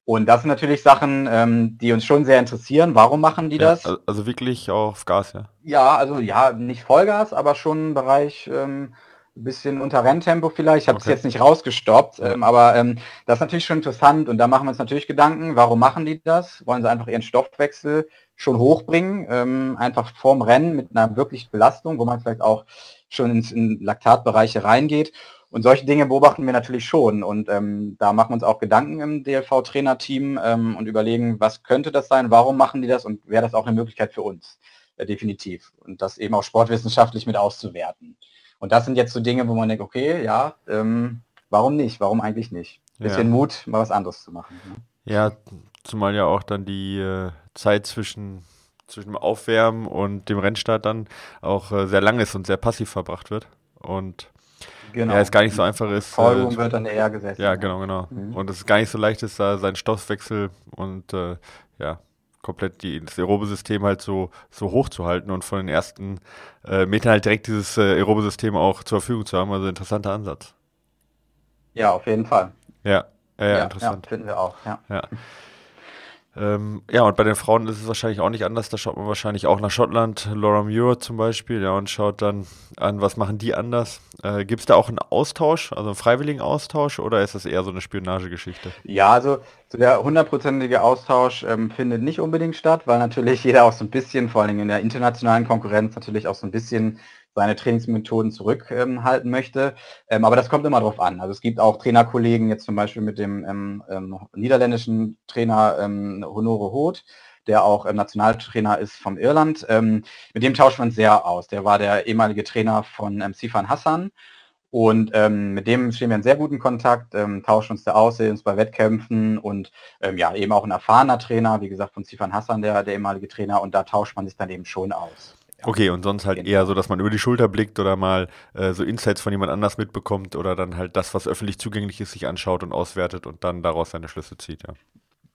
Und das sind natürlich Sachen, ähm, die uns schon sehr interessieren. Warum machen die ja, das? Also wirklich auf Gas, ja? Ja, also ja, nicht Vollgas, aber schon im Bereich ähm, ein bisschen unter Renntempo vielleicht. Ich habe es okay. jetzt nicht rausgestoppt, ähm, aber ähm, das ist natürlich schon interessant und da machen wir uns natürlich Gedanken, warum machen die das? Wollen sie einfach ihren Stoffwechsel schon hochbringen, ähm, einfach vorm Rennen mit einer wirklichen Belastung, wo man vielleicht auch schon ins in Laktatbereiche reingeht. Und solche Dinge beobachten wir natürlich schon. Und ähm, da machen wir uns auch Gedanken im DLV-Trainerteam ähm, und überlegen, was könnte das sein, warum machen die das und wäre das auch eine Möglichkeit für uns, äh, definitiv. Und das eben auch sportwissenschaftlich mit auszuwerten. Und das sind jetzt so Dinge, wo man denkt, okay, ja, ähm, warum nicht? Warum eigentlich nicht? Bisschen ja. Mut, mal was anderes zu machen. Ne? Ja, zumal ja auch dann die äh, Zeit zwischen, zwischen dem Aufwärmen und dem Rennstart dann auch äh, sehr lang ist und sehr passiv verbracht wird. Und genau. ja, es gar nicht so einfach ist. Folgung äh, wird dann eher gesetzt. Ja, genau, genau. Mhm. Und es ist gar nicht so leicht ist, da seinen Stoffwechsel und äh, ja, komplett die, das Aerobe-System halt so, so hoch zu halten und von den ersten äh, Metern halt direkt dieses äh, Aerobe-System auch zur Verfügung zu haben. Also interessanter Ansatz. Ja, auf jeden Fall. Ja, ja, ja interessant. Ja, finden wir auch, ja. ja. Ähm, ja, und bei den Frauen ist es wahrscheinlich auch nicht anders. Da schaut man wahrscheinlich auch nach Schottland, Laura Muir zum Beispiel, ja, und schaut dann an, was machen die anders. Äh, Gibt es da auch einen Austausch, also einen freiwilligen Austausch, oder ist das eher so eine Spionagegeschichte? Ja, also so der hundertprozentige Austausch ähm, findet nicht unbedingt statt, weil natürlich jeder auch so ein bisschen, vor allem in der internationalen Konkurrenz, natürlich auch so ein bisschen seine Trainingsmethoden zurückhalten ähm, möchte. Ähm, aber das kommt immer drauf an. Also es gibt auch Trainerkollegen, jetzt zum Beispiel mit dem ähm, ähm niederländischen Trainer ähm, Honore Hoth, der auch ähm, Nationaltrainer ist vom Irland. mit dem tauscht man sehr aus. Der war der ehemalige Trainer von Sifan Hassan. Und ähm, mit dem stehen wir in sehr guten Kontakt, ähm, tauschen uns da aus, sehen uns bei Wettkämpfen und ähm, ja, eben auch ein erfahrener Trainer, wie gesagt, von Sifan Hassan, der, der ehemalige Trainer, und da tauscht man sich dann eben schon aus. Okay, und sonst halt genau. eher so, dass man über die Schulter blickt oder mal äh, so Insights von jemand anders mitbekommt oder dann halt das, was öffentlich zugänglich ist, sich anschaut und auswertet und dann daraus seine Schlüsse zieht, ja.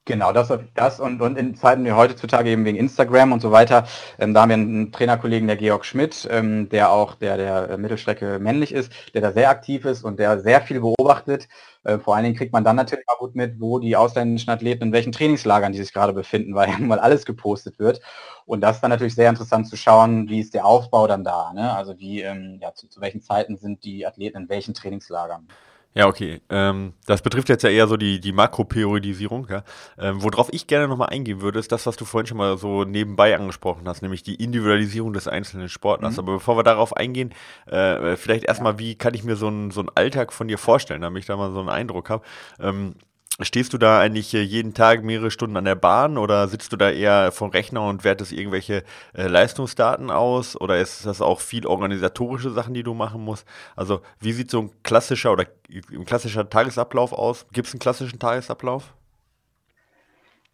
Genau, das, das und, und in Zeiten wie heutzutage eben wegen Instagram und so weiter, ähm, da haben wir einen Trainerkollegen, der Georg Schmidt, ähm, der auch der der Mittelstrecke männlich ist, der da sehr aktiv ist und der sehr viel beobachtet. Äh, vor allen Dingen kriegt man dann natürlich auch gut mit, wo die ausländischen Athleten in welchen Trainingslagern die sich gerade befinden, weil mal alles gepostet wird. Und das ist dann natürlich sehr interessant zu schauen, wie ist der Aufbau dann da, ne? Also wie, ähm, ja, zu, zu welchen Zeiten sind die Athleten in welchen Trainingslagern. Ja, okay. Ähm, das betrifft jetzt ja eher so die, die Makroperiodisierung. Ja? Ähm, worauf ich gerne nochmal eingehen würde, ist das, was du vorhin schon mal so nebenbei angesprochen hast, nämlich die Individualisierung des einzelnen Sportlers. Mhm. Aber bevor wir darauf eingehen, äh, vielleicht erstmal, wie kann ich mir so einen so Alltag von dir vorstellen, damit ich da mal so einen Eindruck habe. Ähm, Stehst du da eigentlich äh, jeden Tag mehrere Stunden an der Bahn oder sitzt du da eher vom Rechner und wertest irgendwelche äh, Leistungsdaten aus oder ist das auch viel organisatorische Sachen, die du machen musst? Also wie sieht so ein klassischer oder ein klassischer Tagesablauf aus? Gibt es einen klassischen Tagesablauf?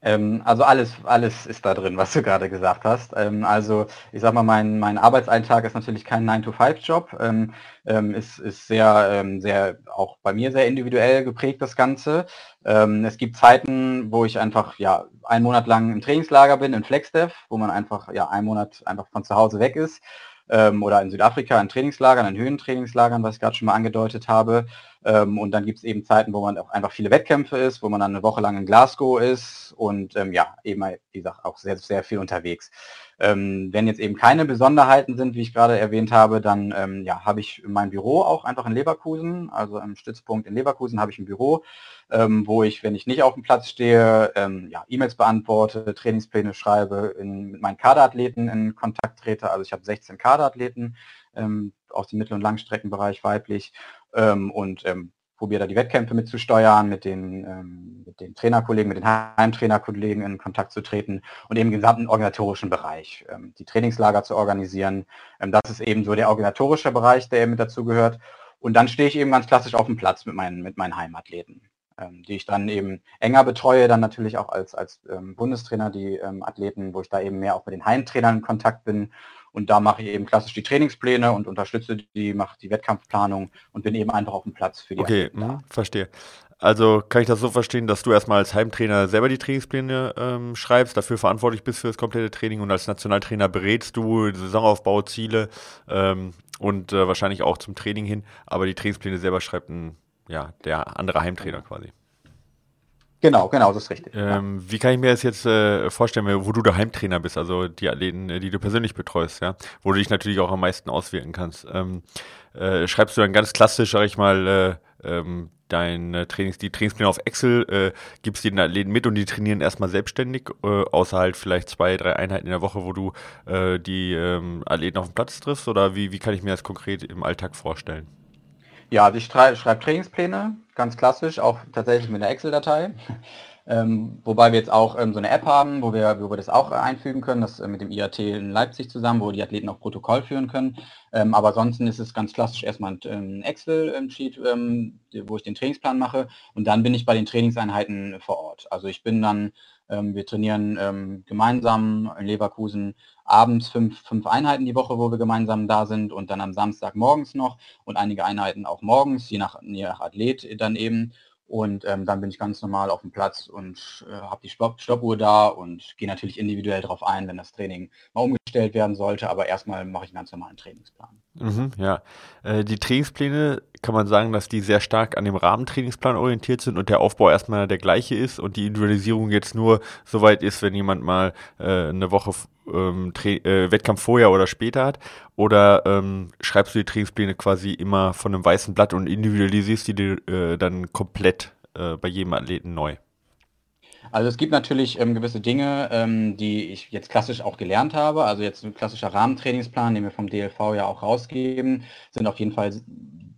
Ähm, also alles, alles ist da drin, was du gerade gesagt hast. Ähm, also ich sag mal, mein, mein Arbeitsalltag ist natürlich kein 9-to-5-Job. Ähm, ähm, ist, ist sehr, ähm, sehr, auch bei mir sehr individuell geprägt, das Ganze. Ähm, es gibt Zeiten, wo ich einfach ja einen Monat lang im Trainingslager bin, in FlexDev, wo man einfach ja einen Monat einfach von zu Hause weg ist ähm, oder in Südafrika in Trainingslagern, in Höhentrainingslagern, was ich gerade schon mal angedeutet habe. Ähm, und dann gibt es eben Zeiten, wo man auch einfach viele Wettkämpfe ist, wo man dann eine Woche lang in Glasgow ist und ähm, ja, eben, wie gesagt, auch sehr, sehr viel unterwegs. Ähm, wenn jetzt eben keine Besonderheiten sind, wie ich gerade erwähnt habe, dann ähm, ja, habe ich mein Büro auch einfach in Leverkusen, also im Stützpunkt in Leverkusen habe ich ein Büro, ähm, wo ich, wenn ich nicht auf dem Platz stehe, ähm, ja, E-Mails beantworte, Trainingspläne schreibe, in, mit meinen Kaderathleten in Kontakt trete. Also ich habe 16 Kaderathleten ähm, aus dem Mittel- und Langstreckenbereich weiblich ähm, und probiere da die Wettkämpfe mitzusteuern, mit den, ähm, mit den Trainerkollegen, mit den Heimtrainerkollegen in Kontakt zu treten und eben im gesamten organisatorischen Bereich, ähm, die Trainingslager zu organisieren. Ähm, das ist eben so der organisatorische Bereich, der mit dazu gehört. Und dann stehe ich eben ganz klassisch auf dem Platz mit meinen, mit meinen Heimathleten, ähm, die ich dann eben enger betreue, dann natürlich auch als, als ähm, Bundestrainer die ähm, Athleten, wo ich da eben mehr auch mit den Heimtrainern in Kontakt bin und da mache ich eben klassisch die Trainingspläne und unterstütze die, mache die Wettkampfplanung und bin eben einfach auf dem Platz für die Okay, mh, verstehe. Also kann ich das so verstehen, dass du erstmal als Heimtrainer selber die Trainingspläne ähm, schreibst, dafür verantwortlich bist für das komplette Training und als Nationaltrainer berätst du Saisonaufbau, Ziele ähm, und äh, wahrscheinlich auch zum Training hin, aber die Trainingspläne selber schreibt ein, ja, der andere Heimtrainer quasi. Genau, genau, das ist richtig. Ähm, ja. Wie kann ich mir das jetzt äh, vorstellen, wo du der Heimtrainer bist, also die Athleten, äh, die du persönlich betreust, ja, wo du dich natürlich auch am meisten auswirken kannst. Ähm, äh, schreibst du dann ganz klassisch, sag ich mal, äh, ähm, dein Trainings, die Trainingspläne auf Excel, äh, gibst die den Athleten mit und die trainieren erstmal selbstständig, äh, außer halt vielleicht zwei, drei Einheiten in der Woche, wo du die ähm, Athleten auf dem Platz triffst, oder wie, wie kann ich mir das konkret im Alltag vorstellen? Ja, also ich schreibe Trainingspläne, ganz klassisch, auch tatsächlich mit einer Excel-Datei. Ähm, wobei wir jetzt auch ähm, so eine App haben, wo wir, wo wir das auch äh, einfügen können, das äh, mit dem IAT in Leipzig zusammen, wo die Athleten auch Protokoll führen können. Ähm, aber ansonsten ist es ganz klassisch erstmal ein ähm, Excel-Sheet, ähm, wo ich den Trainingsplan mache und dann bin ich bei den Trainingseinheiten vor Ort. Also ich bin dann, wir trainieren gemeinsam in Leverkusen abends fünf, fünf Einheiten die Woche, wo wir gemeinsam da sind und dann am Samstag morgens noch und einige Einheiten auch morgens, je nach, je nach Athlet dann eben. Und ähm, dann bin ich ganz normal auf dem Platz und äh, habe die Stopp Stoppuhr da und gehe natürlich individuell darauf ein, wenn das Training mal umgestellt werden sollte. Aber erstmal mache ich einen ganz normalen Trainingsplan. Mhm, ja, äh, die Trainingspläne kann man sagen, dass die sehr stark an dem Rahmentrainingsplan orientiert sind und der Aufbau erstmal der gleiche ist und die Individualisierung jetzt nur so weit ist, wenn jemand mal äh, eine Woche ähm, äh, Wettkampf vorher oder später hat? Oder ähm, schreibst du die Trainingspläne quasi immer von einem weißen Blatt und individualisierst die äh, dann komplett äh, bei jedem Athleten neu? Also es gibt natürlich ähm, gewisse Dinge, ähm, die ich jetzt klassisch auch gelernt habe. Also jetzt ein klassischer Rahmentrainingsplan, den wir vom DLV ja auch rausgeben, sind auf jeden Fall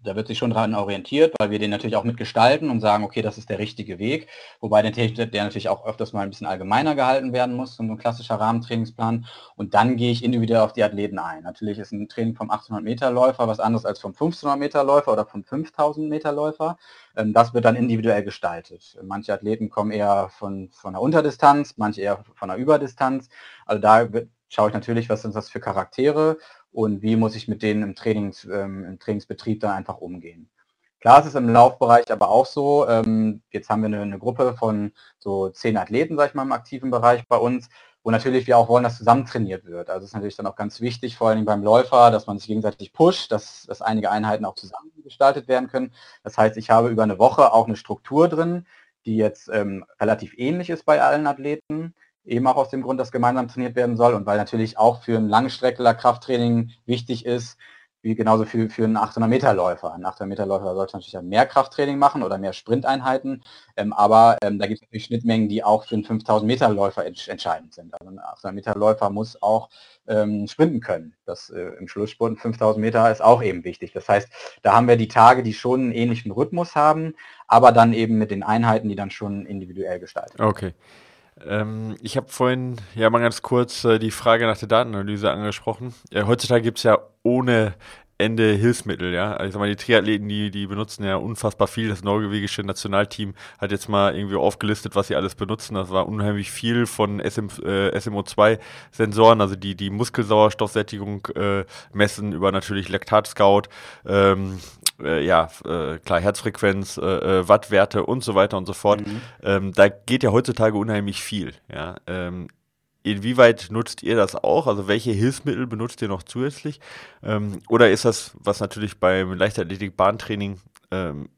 da wird sich schon daran orientiert, weil wir den natürlich auch mitgestalten und sagen, okay, das ist der richtige Weg. Wobei der, der natürlich auch öfters mal ein bisschen allgemeiner gehalten werden muss, so ein klassischer Rahmentrainingsplan. Und dann gehe ich individuell auf die Athleten ein. Natürlich ist ein Training vom 800 Meter Läufer was anderes als vom 1500 Meter Läufer oder vom 5000 Meter Läufer. Ähm, das wird dann individuell gestaltet. Manche Athleten kommen eher von, von der Unterdistanz, manche eher von der Überdistanz. Also da wird, schaue ich natürlich, was sind das für Charaktere und wie muss ich mit denen im, Trainings, ähm, im Trainingsbetrieb dann einfach umgehen. Klar ist es im Laufbereich aber auch so, ähm, jetzt haben wir eine, eine, Gruppe von so zehn Athleten, sag ich mal, im aktiven Bereich bei uns, wo natürlich wir auch wollen, dass zusammen trainiert wird. Also es ist natürlich dann auch ganz wichtig, vor allem beim Läufer, dass man sich gegenseitig pusht, dass, dass einige Einheiten auch zusammen gestaltet werden können. Das heißt, ich habe über eine Woche auch eine Struktur drin, die jetzt ähm, relativ ähnlich ist bei allen Athleten. Eben auch aus dem Grund, dass gemeinsam trainiert werden soll und weil natürlich auch für ein Langstreckler Krafttraining wichtig ist, wie genauso für, für einen 800 Meter Läufer. Ein 800 Meter Läufer sollte natürlich mehr Krafttraining machen oder mehr Sprinteinheiten, ähm, aber ähm, da gibt es natürlich Schnittmengen, die auch für einen 5000 Meter Läufer ent entscheidend sind. Also ein 800 Meter Läufer muss auch ähm, sprinten können. Das äh, im Schlussspurt 5000 Meter ist auch eben wichtig. Das heißt, da haben wir die Tage, die schon einen ähnlichen Rhythmus haben, aber dann eben mit den Einheiten, die dann schon individuell gestaltet. Okay. Ähm, ich habe vorhin ja mal ganz kurz äh, die Frage nach der Datenanalyse angesprochen. Äh, heutzutage gibt es ja ohne Ende Hilfsmittel, ja. Also ich sag mal, die Triathleten, die, die benutzen ja unfassbar viel. Das norwegische Nationalteam hat jetzt mal irgendwie aufgelistet, was sie alles benutzen. Das war unheimlich viel von SM, äh, SMO2-Sensoren, also die die Muskelsauerstoffsättigung äh, messen, über natürlich Laktat-Scout, ähm, äh, ja, äh, klar, Herzfrequenz, äh, äh, Wattwerte und so weiter und so fort. Mhm. Ähm, da geht ja heutzutage unheimlich viel, ja. Ähm, Inwieweit nutzt ihr das auch? Also welche Hilfsmittel benutzt ihr noch zusätzlich? Ähm, oder ist das, was natürlich beim Leichtathletik-Bahntraining ähm,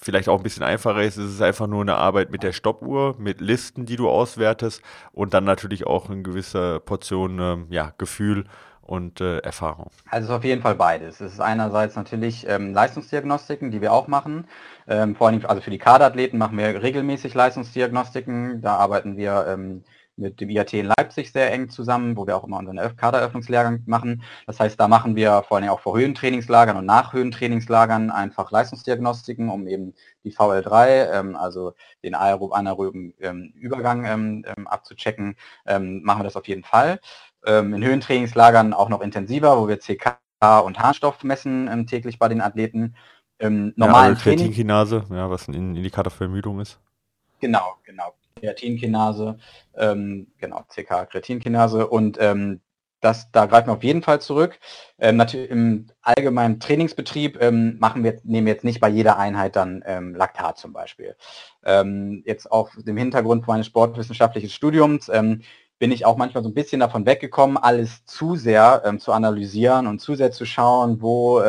vielleicht auch ein bisschen einfacher ist, ist es einfach nur eine Arbeit mit der Stoppuhr, mit Listen, die du auswertest und dann natürlich auch eine gewisse Portion ähm, ja, Gefühl und äh, Erfahrung? Also es ist auf jeden Fall beides. Es ist einerseits natürlich ähm, Leistungsdiagnostiken, die wir auch machen. Ähm, vor allem also für die Kaderathleten machen wir regelmäßig Leistungsdiagnostiken. Da arbeiten wir ähm, mit dem IAT in Leipzig sehr eng zusammen, wo wir auch immer unseren Kaderöffnungslehrgang machen. Das heißt, da machen wir vor allem auch vor Höhentrainingslagern und nach Höhentrainingslagern einfach Leistungsdiagnostiken, um eben die VL3, ähm, also den aerob anaeroben ähm, Übergang ähm, ähm abzuchecken, ähm, machen wir das auf jeden Fall. Ähm, in Höhentrainingslagern auch noch intensiver, wo wir CK und Harnstoff messen täglich bei den Athleten. Im normalen ja, Kreatinkinase, ja, was ein Indikator für Ermüdung ist. Genau, genau. Kreatinkinase, ähm, genau, CK Kreatinkinase und ähm, das, da greifen wir auf jeden Fall zurück. Ähm, natürlich im allgemeinen Trainingsbetrieb ähm, machen wir, nehmen wir jetzt nicht bei jeder Einheit dann ähm, Laktat zum Beispiel. Ähm, jetzt auf dem Hintergrund meines sportwissenschaftlichen Studiums ähm, bin ich auch manchmal so ein bisschen davon weggekommen, alles zu sehr ähm, zu analysieren und zu sehr zu schauen, wo,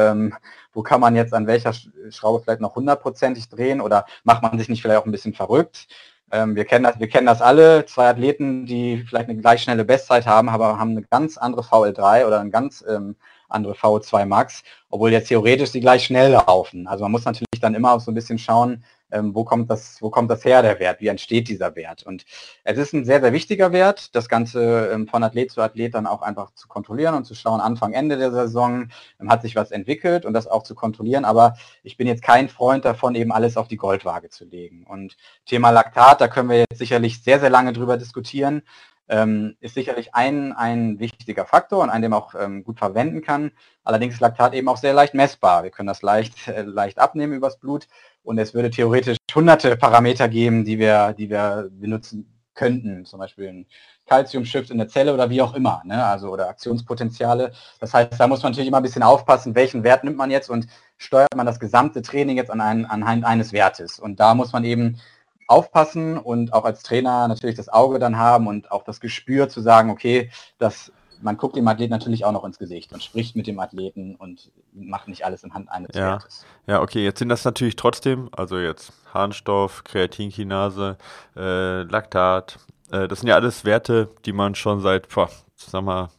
wo kann man jetzt an welcher Schraube vielleicht noch hundertprozentig drehen oder macht man sich nicht vielleicht auch ein bisschen verrückt. Ähm, wir, kennen das, wir kennen das alle, zwei Athleten, die vielleicht eine gleich schnelle Bestzeit haben, aber haben eine ganz andere VL3 oder eine ganz ähm, andere VO2 Max, obwohl jetzt theoretisch sie gleich schnell laufen. Also man muss natürlich dann immer auch so ein bisschen schauen, ähm, wo, kommt das, wo kommt das her, der Wert, wie entsteht dieser Wert. Und es ist ein sehr, sehr wichtiger Wert, das Ganze ähm, von Athlet zu Athlet dann auch einfach zu kontrollieren und zu schauen, Anfang, Ende der Saison ähm, hat sich was entwickelt und das auch zu kontrollieren. Aber ich bin jetzt kein Freund davon, eben alles auf die Goldwaage zu legen. Und Thema Laktat, da können wir jetzt sicherlich sehr, sehr lange drüber diskutieren ähm, ist sicherlich ein, ein wichtiger Faktor und einen, den man auch ähm, gut verwenden kann. Allerdings ist Laktat eben auch sehr leicht messbar. Wir können das leicht, äh, leicht abnehmen übers Blut und es würde theoretisch hunderte Parameter geben, die wir, die wir benutzen könnten, zum Beispiel ein Calcium-Shift in der Zelle oder wie auch immer, ne? also oder Aktionspotenziale. Das heißt, da muss man natürlich immer ein bisschen aufpassen, welchen Wert nimmt man jetzt und steuert man das gesamte Training jetzt an einen, anhand eines Wertes. Und da muss man eben aufpassen und auch als Trainer natürlich das Auge dann haben und auch das Gespür zu sagen, okay, das, man guckt dem Athleten natürlich auch noch ins Gesicht und spricht mit dem Athleten und macht nicht alles in Hand eines ja. Wertes. Ja, okay, jetzt sind das natürlich trotzdem, also jetzt Harnstoff, Kreatinkinase, äh, Laktat, äh, das sind ja alles Werte, die man schon seit, boah, sag mal,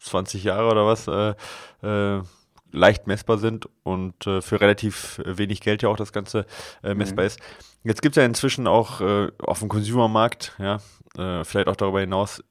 20 Jahre oder was äh, äh, leicht messbar sind und äh, für relativ wenig Geld ja auch das Ganze äh, messbar mhm. ist. Jetzt gibt es ja inzwischen auch äh, auf dem Consumermarkt, ja, äh, vielleicht auch darüber hinaus,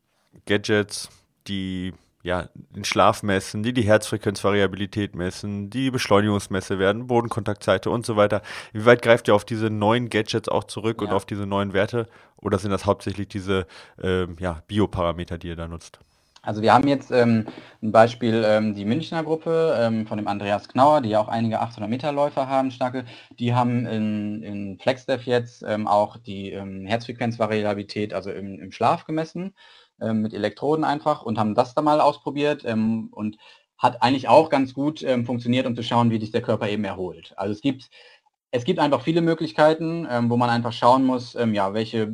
Gadgets, die ja, den Schlaf messen, die die Herzfrequenzvariabilität messen, die Beschleunigungsmesse werden, Bodenkontaktseite und so weiter. Wie weit greift ihr auf diese neuen Gadgets auch zurück ja. und auf diese neuen Werte? Oder sind das hauptsächlich diese äh, ja, Bioparameter, die ihr da nutzt? Also wir haben jetzt ähm, ein Beispiel, ähm, die Münchner Gruppe ähm, von dem Andreas Knauer, die ja auch einige 800 Meter Läufer haben, starke, die haben in, in FlexDev jetzt ähm, auch die ähm, Herzfrequenzvariabilität, also im, im Schlaf gemessen, ähm, mit Elektroden einfach und haben das da mal ausprobiert und hat eigentlich auch ganz gut funktioniert, um zu schauen, wie sich der Körper eben erholt. Also es gibt, es gibt einfach viele Möglichkeiten, wo man einfach schauen muss, ja, welche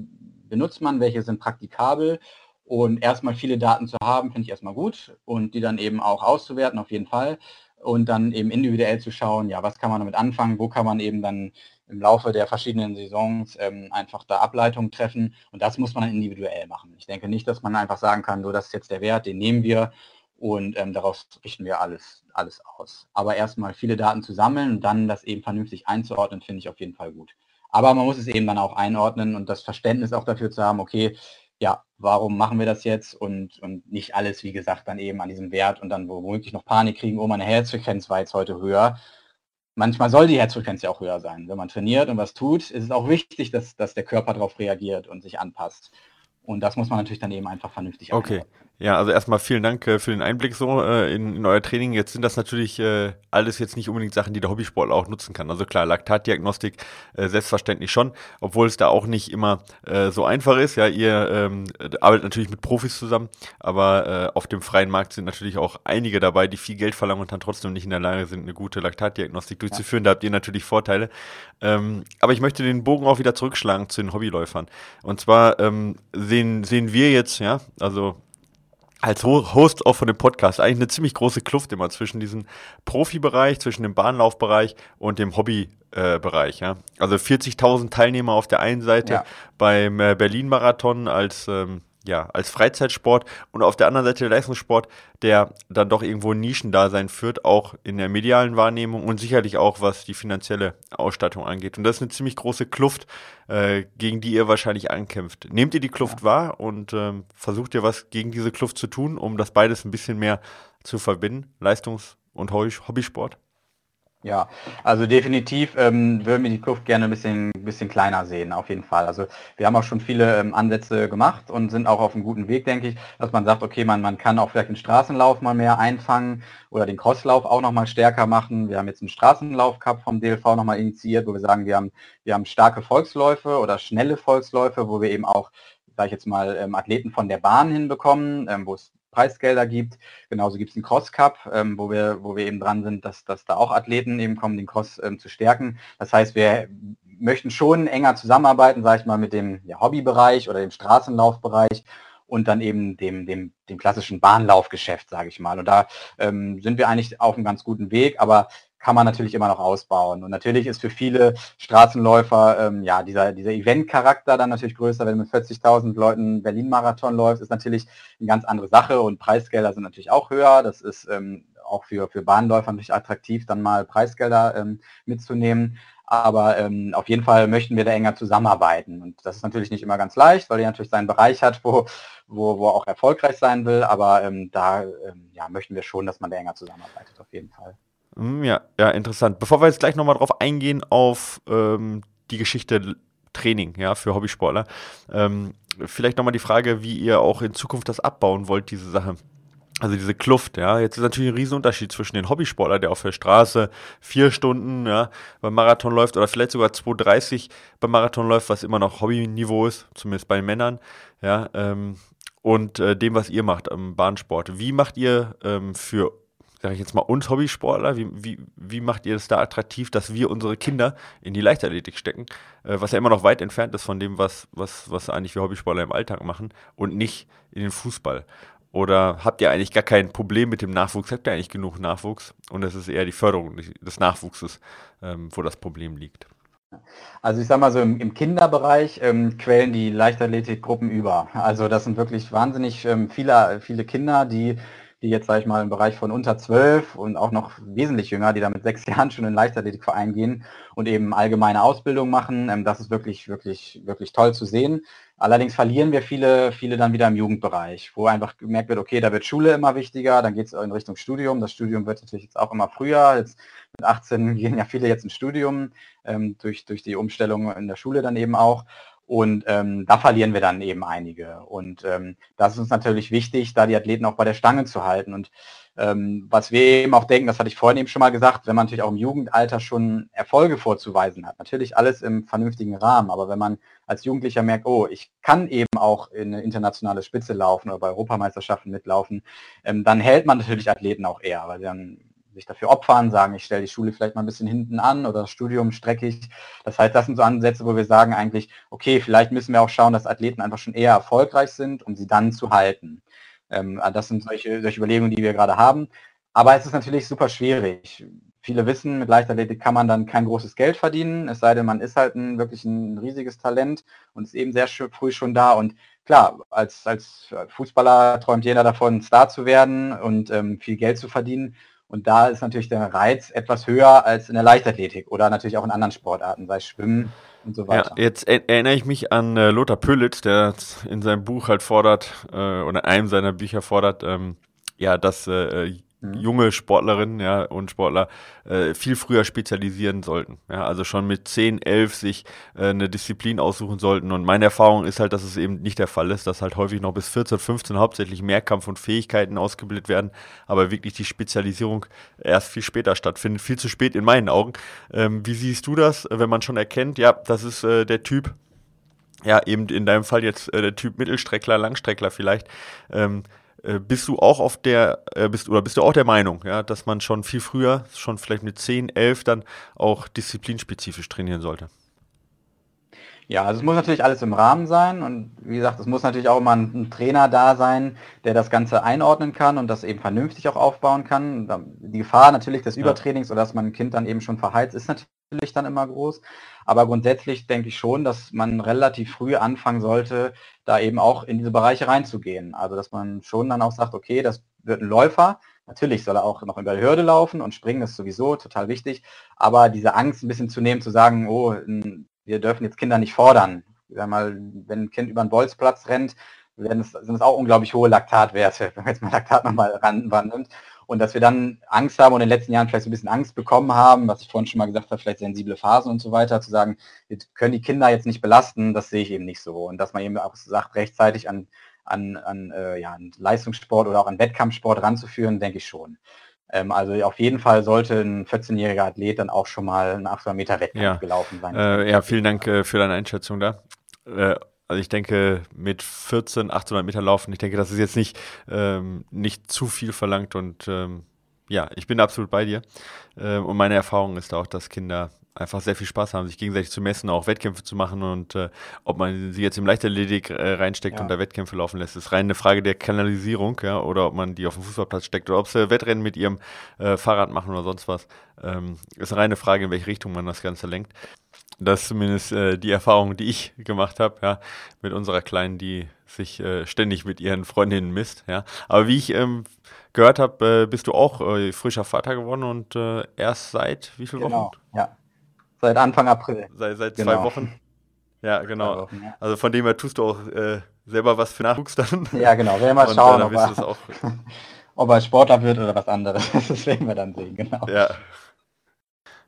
benutzt man, welche sind praktikabel und erstmal viele Daten zu haben, finde ich erstmal gut und die dann eben auch auszuwerten, auf jeden Fall. Und dann eben individuell zu schauen, ja, was kann man damit anfangen, wo kann man eben dann im Laufe der verschiedenen Saisons ähm, einfach da Ableitungen treffen. Und das muss man dann individuell machen. Ich denke nicht, dass man einfach sagen kann, so das ist jetzt der Wert, den nehmen wir und ähm, daraus richten wir alles, alles aus. Aber erstmal viele Daten zu sammeln und dann das eben vernünftig einzuordnen, finde ich auf jeden Fall gut. Aber man muss es eben dann auch einordnen und das Verständnis auch dafür zu haben, okay, ja, warum machen wir das jetzt und, und nicht alles, wie gesagt, dann eben an diesem Wert und dann womöglich noch Panik kriegen, oh, meine Herzfrequenz war jetzt heute höher. Manchmal soll die Herzfrequenz ja auch höher sein. Wenn man trainiert und was tut, ist es auch wichtig, dass, dass der Körper darauf reagiert und sich anpasst. Und das muss man natürlich dann eben einfach vernünftig Okay, Ja, also erstmal vielen Dank äh, für den Einblick so äh, in, in, euer Training. Jetzt sind das natürlich äh, alles jetzt nicht unbedingt Sachen, die der Hobbysportler auch nutzen kann. Also klar, Laktatdiagnostik äh, selbstverständlich schon, obwohl es da auch nicht immer äh, so einfach ist. Ja, ihr ähm, arbeitet natürlich mit Profis zusammen, aber äh, auf dem freien Markt sind natürlich auch einige dabei, die viel Geld verlangen und dann trotzdem nicht in der Lage sind, eine gute Laktatdiagnostik durchzuführen. Ja. Da habt ihr natürlich Vorteile. Ähm, aber ich möchte den Bogen auch wieder zurückschlagen zu den Hobbyläufern. Und zwar ähm, sehen, sehen wir jetzt, ja, also als Host auch von dem Podcast eigentlich eine ziemlich große Kluft immer zwischen diesem Profibereich, zwischen dem Bahnlaufbereich und dem Hobbybereich. Äh, ja. Also 40.000 Teilnehmer auf der einen Seite ja. beim äh, Berlin-Marathon als ähm, ja, als Freizeitsport und auf der anderen Seite der Leistungssport, der dann doch irgendwo ein Nischendasein führt, auch in der medialen Wahrnehmung und sicherlich auch was die finanzielle Ausstattung angeht. Und das ist eine ziemlich große Kluft, äh, gegen die ihr wahrscheinlich ankämpft. Nehmt ihr die Kluft ja. wahr und ähm, versucht ihr was gegen diese Kluft zu tun, um das beides ein bisschen mehr zu verbinden, Leistungs- und Hobbysport? Ja, also definitiv ähm, würden wir die Kluft gerne ein bisschen, bisschen kleiner sehen, auf jeden Fall. Also wir haben auch schon viele ähm, Ansätze gemacht und sind auch auf einem guten Weg, denke ich, dass man sagt, okay, man, man kann auch vielleicht den Straßenlauf mal mehr einfangen oder den Crosslauf auch nochmal stärker machen. Wir haben jetzt einen Straßenlauf-Cup vom DLV nochmal initiiert, wo wir sagen, wir haben, wir haben starke Volksläufe oder schnelle Volksläufe, wo wir eben auch, sage ich jetzt mal, ähm, Athleten von der Bahn hinbekommen, ähm, wo es Preisgelder gibt. Genauso gibt es einen Cross Cup, ähm, wo, wir, wo wir eben dran sind, dass, dass da auch Athleten eben kommen, den Cross ähm, zu stärken. Das heißt, wir möchten schon enger zusammenarbeiten, sage ich mal, mit dem ja, Hobbybereich oder dem Straßenlaufbereich und dann eben dem, dem, dem klassischen Bahnlaufgeschäft, sage ich mal. Und da ähm, sind wir eigentlich auf einem ganz guten Weg, aber kann man natürlich immer noch ausbauen. Und natürlich ist für viele Straßenläufer ähm, ja dieser, dieser Event-Charakter dann natürlich größer. Wenn du mit 40.000 Leuten Berlin-Marathon läufst, ist natürlich eine ganz andere Sache und Preisgelder sind natürlich auch höher. Das ist ähm, auch für, für Bahnläufer natürlich attraktiv, dann mal Preisgelder ähm, mitzunehmen. Aber ähm, auf jeden Fall möchten wir da enger zusammenarbeiten. Und das ist natürlich nicht immer ganz leicht, weil er natürlich seinen Bereich hat, wo, wo, wo er auch erfolgreich sein will. Aber ähm, da ähm, ja, möchten wir schon, dass man da enger zusammenarbeitet, auf jeden Fall. Hm, ja, ja, interessant. Bevor wir jetzt gleich nochmal drauf eingehen, auf ähm, die Geschichte Training, ja, für Hobbysportler, ähm, vielleicht nochmal die Frage, wie ihr auch in Zukunft das abbauen wollt, diese Sache. Also diese Kluft, ja. Jetzt ist natürlich ein Riesenunterschied zwischen den Hobbysportler, der auf der Straße vier Stunden ja, beim Marathon läuft oder vielleicht sogar 2,30 beim Marathon läuft, was immer noch Hobbyniveau ist, zumindest bei Männern, ja, ähm, und äh, dem, was ihr macht am Bahnsport. Wie macht ihr ähm, für sage ich jetzt mal, uns Hobbysportler, wie, wie, wie macht ihr es da attraktiv, dass wir unsere Kinder in die Leichtathletik stecken, äh, was ja immer noch weit entfernt ist von dem, was, was, was eigentlich wir Hobbysportler im Alltag machen und nicht in den Fußball? Oder habt ihr eigentlich gar kein Problem mit dem Nachwuchs? Habt ihr eigentlich genug Nachwuchs? Und es ist eher die Förderung des Nachwuchses, ähm, wo das Problem liegt. Also ich sag mal so, im, im Kinderbereich ähm, quellen die Leichtathletikgruppen über. Also das sind wirklich wahnsinnig ähm, viele, viele Kinder, die die jetzt, sage ich mal, im Bereich von unter zwölf und auch noch wesentlich jünger, die da mit sechs Jahren schon in Leichtathletikverein gehen und eben allgemeine Ausbildung machen. Ähm, das ist wirklich, wirklich, wirklich toll zu sehen. Allerdings verlieren wir viele, viele dann wieder im Jugendbereich, wo einfach gemerkt wird, okay, da wird Schule immer wichtiger, dann geht es in Richtung Studium. Das Studium wird natürlich jetzt auch immer früher. Jetzt mit 18 gehen ja viele jetzt ins Studium, ähm, durch, durch die Umstellung in der Schule dann eben auch. Und ähm, da verlieren wir dann eben einige. Und ähm, das ist uns natürlich wichtig, da die Athleten auch bei der Stange zu halten. Und ähm, was wir eben auch denken, das hatte ich vorhin eben schon mal gesagt, wenn man natürlich auch im Jugendalter schon Erfolge vorzuweisen hat, natürlich alles im vernünftigen Rahmen, aber wenn man als Jugendlicher merkt, oh, ich kann eben auch in eine internationale Spitze laufen oder bei Europameisterschaften mitlaufen, ähm, dann hält man natürlich Athleten auch eher, weil dann sich dafür opfern, sagen, ich stelle die Schule vielleicht mal ein bisschen hinten an oder das Studium strecke ich. Das heißt, das sind so Ansätze, wo wir sagen eigentlich, okay, vielleicht müssen wir auch schauen, dass Athleten einfach schon eher erfolgreich sind, um sie dann zu halten. Ähm, das sind solche, solche Überlegungen, die wir gerade haben. Aber es ist natürlich super schwierig. Viele wissen, mit Leichtathletik kann man dann kein großes Geld verdienen, es sei denn, man ist halt ein, wirklich ein riesiges Talent und ist eben sehr früh schon da. Und klar, als, als Fußballer träumt jeder davon, Star zu werden und ähm, viel Geld zu verdienen. Und da ist natürlich der Reiz etwas höher als in der Leichtathletik oder natürlich auch in anderen Sportarten, sei es Schwimmen und so weiter. Ja, jetzt erinnere ich mich an äh, Lothar Püllitz, der in seinem Buch halt fordert, äh, oder in einem seiner Bücher fordert, ähm, ja, dass äh. Junge Sportlerinnen ja, und Sportler äh, viel früher spezialisieren sollten. Ja, also schon mit 10, 11 sich äh, eine Disziplin aussuchen sollten. Und meine Erfahrung ist halt, dass es eben nicht der Fall ist, dass halt häufig noch bis 14, 15 hauptsächlich Mehrkampf und Fähigkeiten ausgebildet werden, aber wirklich die Spezialisierung erst viel später stattfindet. Viel zu spät in meinen Augen. Ähm, wie siehst du das, wenn man schon erkennt, ja, das ist äh, der Typ, ja, eben in deinem Fall jetzt äh, der Typ Mittelstreckler, Langstreckler vielleicht. Ähm, äh, bist du auch auf der, äh, bist, oder bist du auch der Meinung, ja, dass man schon viel früher, schon vielleicht mit 10, 11 dann auch disziplinspezifisch trainieren sollte? Ja, also es muss natürlich alles im Rahmen sein und wie gesagt, es muss natürlich auch immer ein, ein, Trainer da sein, der das Ganze einordnen kann und das eben vernünftig auch aufbauen kann. Die Gefahr natürlich des Übertrainings oder dass man ein Kind dann eben schon verheizt, ist natürlich dann immer groß. Aber grundsätzlich denke ich schon, dass man relativ früh anfangen sollte, da eben auch in diese Bereiche reinzugehen. Also dass man schon dann auch sagt, okay, das wird ein Läufer. Natürlich soll er auch noch über die Hürde laufen und springen ist sowieso total wichtig. Aber diese Angst ein bisschen zu nehmen, zu sagen, oh, wir dürfen jetzt Kinder nicht fordern. Mal, wenn ein Kind über einen Bolzplatz rennt, es, sind es auch unglaublich hohe Laktatwerte, wenn man jetzt mal Laktat nochmal ran, nimmt. Und dass wir dann Angst haben und in den letzten Jahren vielleicht so ein bisschen Angst bekommen haben, was ich vorhin schon mal gesagt habe, vielleicht sensible Phasen und so weiter, zu sagen, wir können die Kinder jetzt nicht belasten, das sehe ich eben nicht so. Und dass man eben auch sagt, rechtzeitig an, an, an, äh, ja, an Leistungssport oder auch an Wettkampfsport ranzuführen, denke ich schon. Ähm, also auf jeden Fall sollte ein 14-jähriger Athlet dann auch schon mal einen 800 Meter Wettkampf ja. gelaufen sein. Äh, ja, vielen Dank äh, für deine Einschätzung da. Äh, also ich denke, mit 14, 800 Meter laufen, ich denke, das ist jetzt nicht, ähm, nicht zu viel verlangt und ähm, ja, ich bin absolut bei dir. Ähm, und meine Erfahrung ist auch, dass Kinder einfach sehr viel Spaß haben, sich gegenseitig zu messen, auch Wettkämpfe zu machen und äh, ob man sie jetzt im Leichtathletik äh, reinsteckt ja. und da Wettkämpfe laufen lässt, ist rein eine Frage der Kanalisierung, ja, oder ob man die auf dem Fußballplatz steckt oder ob sie Wettrennen mit ihrem äh, Fahrrad machen oder sonst was. Ähm, ist eine reine Frage, in welche Richtung man das Ganze lenkt. Das ist zumindest äh, die Erfahrung, die ich gemacht habe, ja, mit unserer Kleinen, die sich äh, ständig mit ihren Freundinnen misst, ja. Aber wie ich ähm, gehört habe, äh, bist du auch äh, frischer Vater geworden und äh, erst seit wie viele genau, Wochen? Ja, seit Anfang April. Seit, seit genau. zwei Wochen. Ja, genau. Wochen, ja. Also von dem her tust du auch äh, selber was für Nachwuchs dann. Ja, genau. Wir werden mal schauen, ob er, ob er Sportler wird oder was anderes. Das werden wir dann sehen, genau. Ja.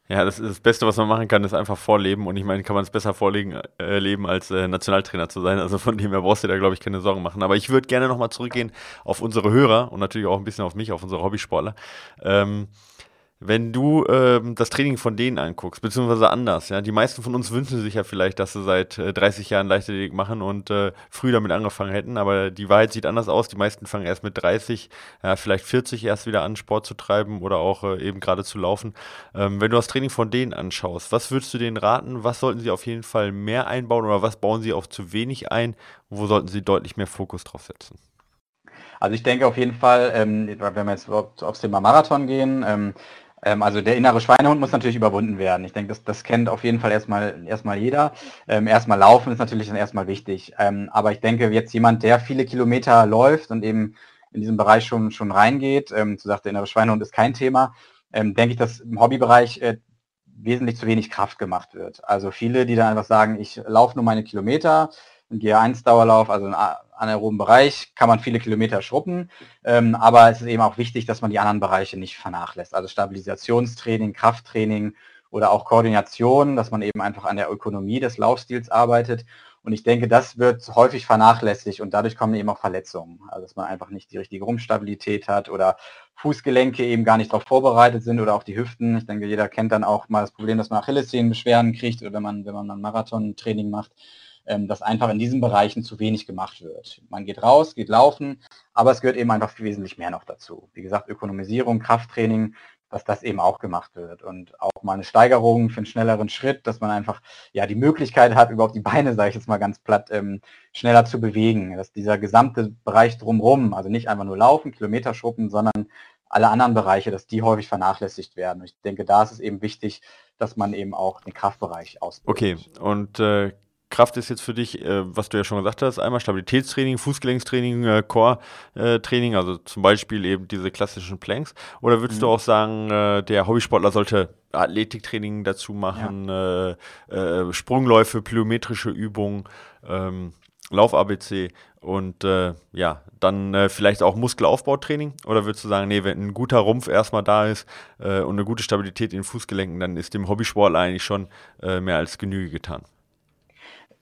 Ja, das, ist das Beste, was man machen kann, ist einfach vorleben. Und ich meine, kann man es besser vorlegen, äh, als äh, Nationaltrainer zu sein. Also von dem her brauchst du da, glaube ich, keine Sorgen machen. Aber ich würde gerne nochmal zurückgehen auf unsere Hörer und natürlich auch ein bisschen auf mich, auf unsere Hobbysportler. Ähm, wenn du ähm, das Training von denen anguckst, beziehungsweise anders, ja, die meisten von uns wünschen sich ja vielleicht, dass sie seit äh, 30 Jahren Leichtathletik machen und äh, früh damit angefangen hätten, aber die Wahrheit sieht anders aus. Die meisten fangen erst mit 30, ja, vielleicht 40 erst wieder an, Sport zu treiben oder auch äh, eben gerade zu laufen. Ähm, wenn du das Training von denen anschaust, was würdest du denen raten? Was sollten sie auf jeden Fall mehr einbauen oder was bauen sie auch zu wenig ein? Wo sollten sie deutlich mehr Fokus drauf setzen? Also ich denke auf jeden Fall, ähm, wenn wir jetzt aufs Thema Marathon gehen, ähm, ähm, also der innere Schweinehund muss natürlich überwunden werden. Ich denke, das, das kennt auf jeden Fall erstmal, erstmal jeder. Ähm, erstmal laufen ist natürlich dann erstmal wichtig. Ähm, aber ich denke, jetzt jemand, der viele Kilometer läuft und eben in diesem Bereich schon, schon reingeht, ähm, zu sagt, der innere Schweinehund ist kein Thema, ähm, denke ich, dass im Hobbybereich äh, wesentlich zu wenig Kraft gemacht wird. Also viele, die dann einfach sagen, ich laufe nur meine Kilometer, G1-Dauerlauf, also ein anaeroben Bereich kann man viele Kilometer schruppen, ähm, aber es ist eben auch wichtig, dass man die anderen Bereiche nicht vernachlässt. Also Stabilisationstraining, Krafttraining oder auch Koordination, dass man eben einfach an der Ökonomie des Laufstils arbeitet. Und ich denke, das wird häufig vernachlässigt und dadurch kommen eben auch Verletzungen. Also dass man einfach nicht die richtige Rumpfstabilität hat oder Fußgelenke eben gar nicht darauf vorbereitet sind oder auch die Hüften. Ich denke, jeder kennt dann auch mal das Problem, dass man Achillessehnenbeschwerden kriegt oder wenn man, wenn man ein Marathon-Training macht ähm, dass einfach in diesen Bereichen zu wenig gemacht wird. Man geht raus, geht laufen, aber es gehört eben einfach wesentlich mehr noch dazu. Wie gesagt, Ökonomisierung, Krafttraining, dass das eben auch gemacht wird und auch mal eine Steigerung für einen schnelleren Schritt, dass man einfach ja die Möglichkeit hat, überhaupt die Beine, sage ich jetzt mal ganz platt, ähm, schneller zu bewegen. Dass dieser gesamte Bereich drumherum, also nicht einfach nur laufen, Kilometer schuppen, sondern alle anderen Bereiche, dass die häufig vernachlässigt werden. Und ich denke, da ist es eben wichtig, dass man eben auch den Kraftbereich ausbildet. Okay, und äh, Kraft ist jetzt für dich, äh, was du ja schon gesagt hast, einmal Stabilitätstraining, Fußgelenkstraining, äh, Core-Training, also zum Beispiel eben diese klassischen Planks. Oder würdest mhm. du auch sagen, äh, der Hobbysportler sollte Athletiktraining dazu machen, ja. Äh, äh, Sprungläufe, plyometrische Übungen? Ähm, Lauf-ABC und äh, ja, dann äh, vielleicht auch Muskelaufbautraining? Oder würdest du sagen, nee, wenn ein guter Rumpf erstmal da ist äh, und eine gute Stabilität in den Fußgelenken, dann ist dem Hobbysportler eigentlich schon äh, mehr als Genüge getan?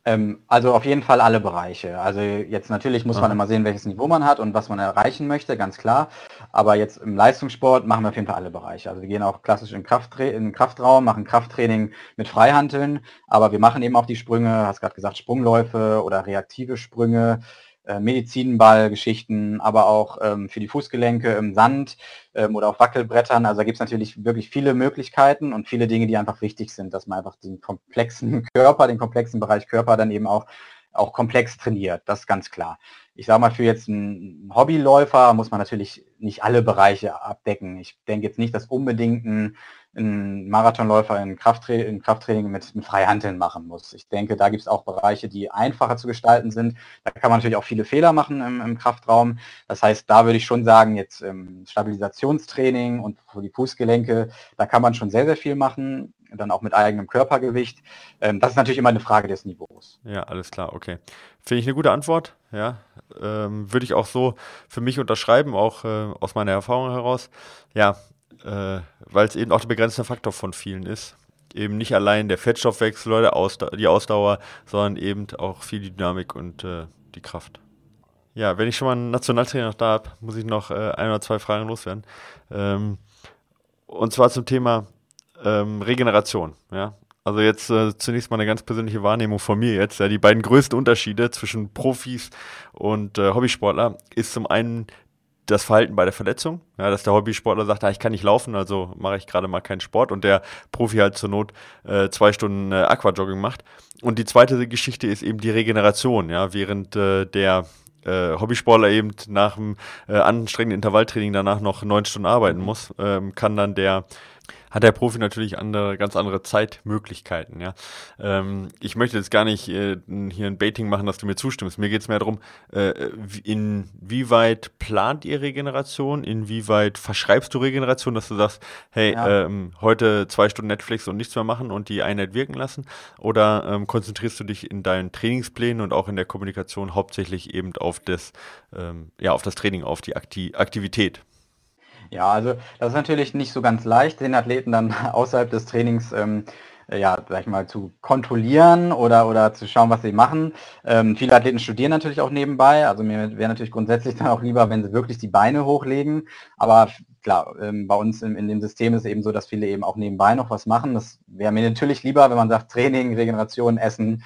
Ähm, also auf jeden Fall alle Bereiche. Also jetzt natürlich muss man immer sehen, welches Niveau man hat und was man erreichen möchte, ganz klar. Aber jetzt im Leistungssport machen wir auf jeden Fall alle Bereiche. Also wir gehen auch klassisch in, Krafttra in den Kraftraum, machen Krafttraining mit Freihanteln, aber wir machen eben auch die Sprünge, hast gerade gesagt, Sprungläufe oder reaktive Sprünge äh, Medizinballgeschichten, aber auch ähm, für die Fußgelenke im Sand ähm, oder auf Wackelbrettern. Also da gibt es natürlich wirklich viele Möglichkeiten und viele Dinge, die einfach wichtig sind, dass man einfach den komplexen Körper, den komplexen Bereich Körper dann eben auch, auch komplex trainiert. Das ist ganz klar. Ich sage mal, für jetzt einen Hobbyläufer muss man natürlich nicht alle Bereiche abdecken. Ich denke jetzt nicht, dass unbedingt ein ein Marathonläufer in, Krafttra in Krafttraining mit, mit Freihandeln machen muss. Ich denke, da gibt es auch Bereiche, die einfacher zu gestalten sind. Da kann man natürlich auch viele Fehler machen im, im Kraftraum. Das heißt, da würde ich schon sagen, jetzt ähm, Stabilisationstraining und die Fußgelenke, da kann man schon sehr, sehr viel machen dann auch mit eigenem Körpergewicht. Ähm, das ist natürlich immer eine Frage des Niveaus. Ja, alles klar, okay. Finde ich eine gute Antwort, ja. Ähm, würde ich auch so für mich unterschreiben, auch äh, aus meiner Erfahrung heraus. Ja, äh, weil es eben auch der begrenzte Faktor von vielen ist. Eben nicht allein der Fettstoffwechsel oder Ausdauer, die Ausdauer, sondern eben auch viel die Dynamik und äh, die Kraft. Ja, wenn ich schon mal einen Nationaltrainer noch da habe, muss ich noch äh, ein oder zwei Fragen loswerden. Ähm, und zwar zum Thema ähm, Regeneration. Ja? Also jetzt äh, zunächst mal eine ganz persönliche Wahrnehmung von mir jetzt. Ja, die beiden größten Unterschiede zwischen Profis und äh, Hobbysportler ist zum einen das Verhalten bei der Verletzung, ja, dass der Hobbysportler sagt, ah, ich kann nicht laufen, also mache ich gerade mal keinen Sport und der Profi halt zur Not äh, zwei Stunden äh, Aquajogging macht. Und die zweite Geschichte ist eben die Regeneration, ja, während äh, der äh, Hobbysportler eben nach dem äh, anstrengenden Intervalltraining danach noch neun Stunden arbeiten muss, ähm, kann dann der hat der Profi natürlich andere, ganz andere Zeitmöglichkeiten. Ja. Ähm, ich möchte jetzt gar nicht äh, hier ein Baiting machen, dass du mir zustimmst. Mir geht es mehr darum, äh, inwieweit plant ihr Regeneration, inwieweit verschreibst du Regeneration, dass du sagst, hey, ja. ähm, heute zwei Stunden Netflix und nichts mehr machen und die Einheit wirken lassen? Oder ähm, konzentrierst du dich in deinen Trainingsplänen und auch in der Kommunikation hauptsächlich eben auf das, ähm, ja, auf das Training, auf die Akti Aktivität? Ja, also das ist natürlich nicht so ganz leicht, den Athleten dann außerhalb des Trainings ähm, ja, sag ich mal, zu kontrollieren oder, oder zu schauen, was sie machen. Ähm, viele Athleten studieren natürlich auch nebenbei. Also mir wäre natürlich grundsätzlich dann auch lieber, wenn sie wirklich die Beine hochlegen. Aber klar, ähm, bei uns in, in, dem System ist es eben so, dass viele eben auch nebenbei noch was machen. Das wäre mir natürlich lieber, wenn man sagt, Training, Regeneration, Essen,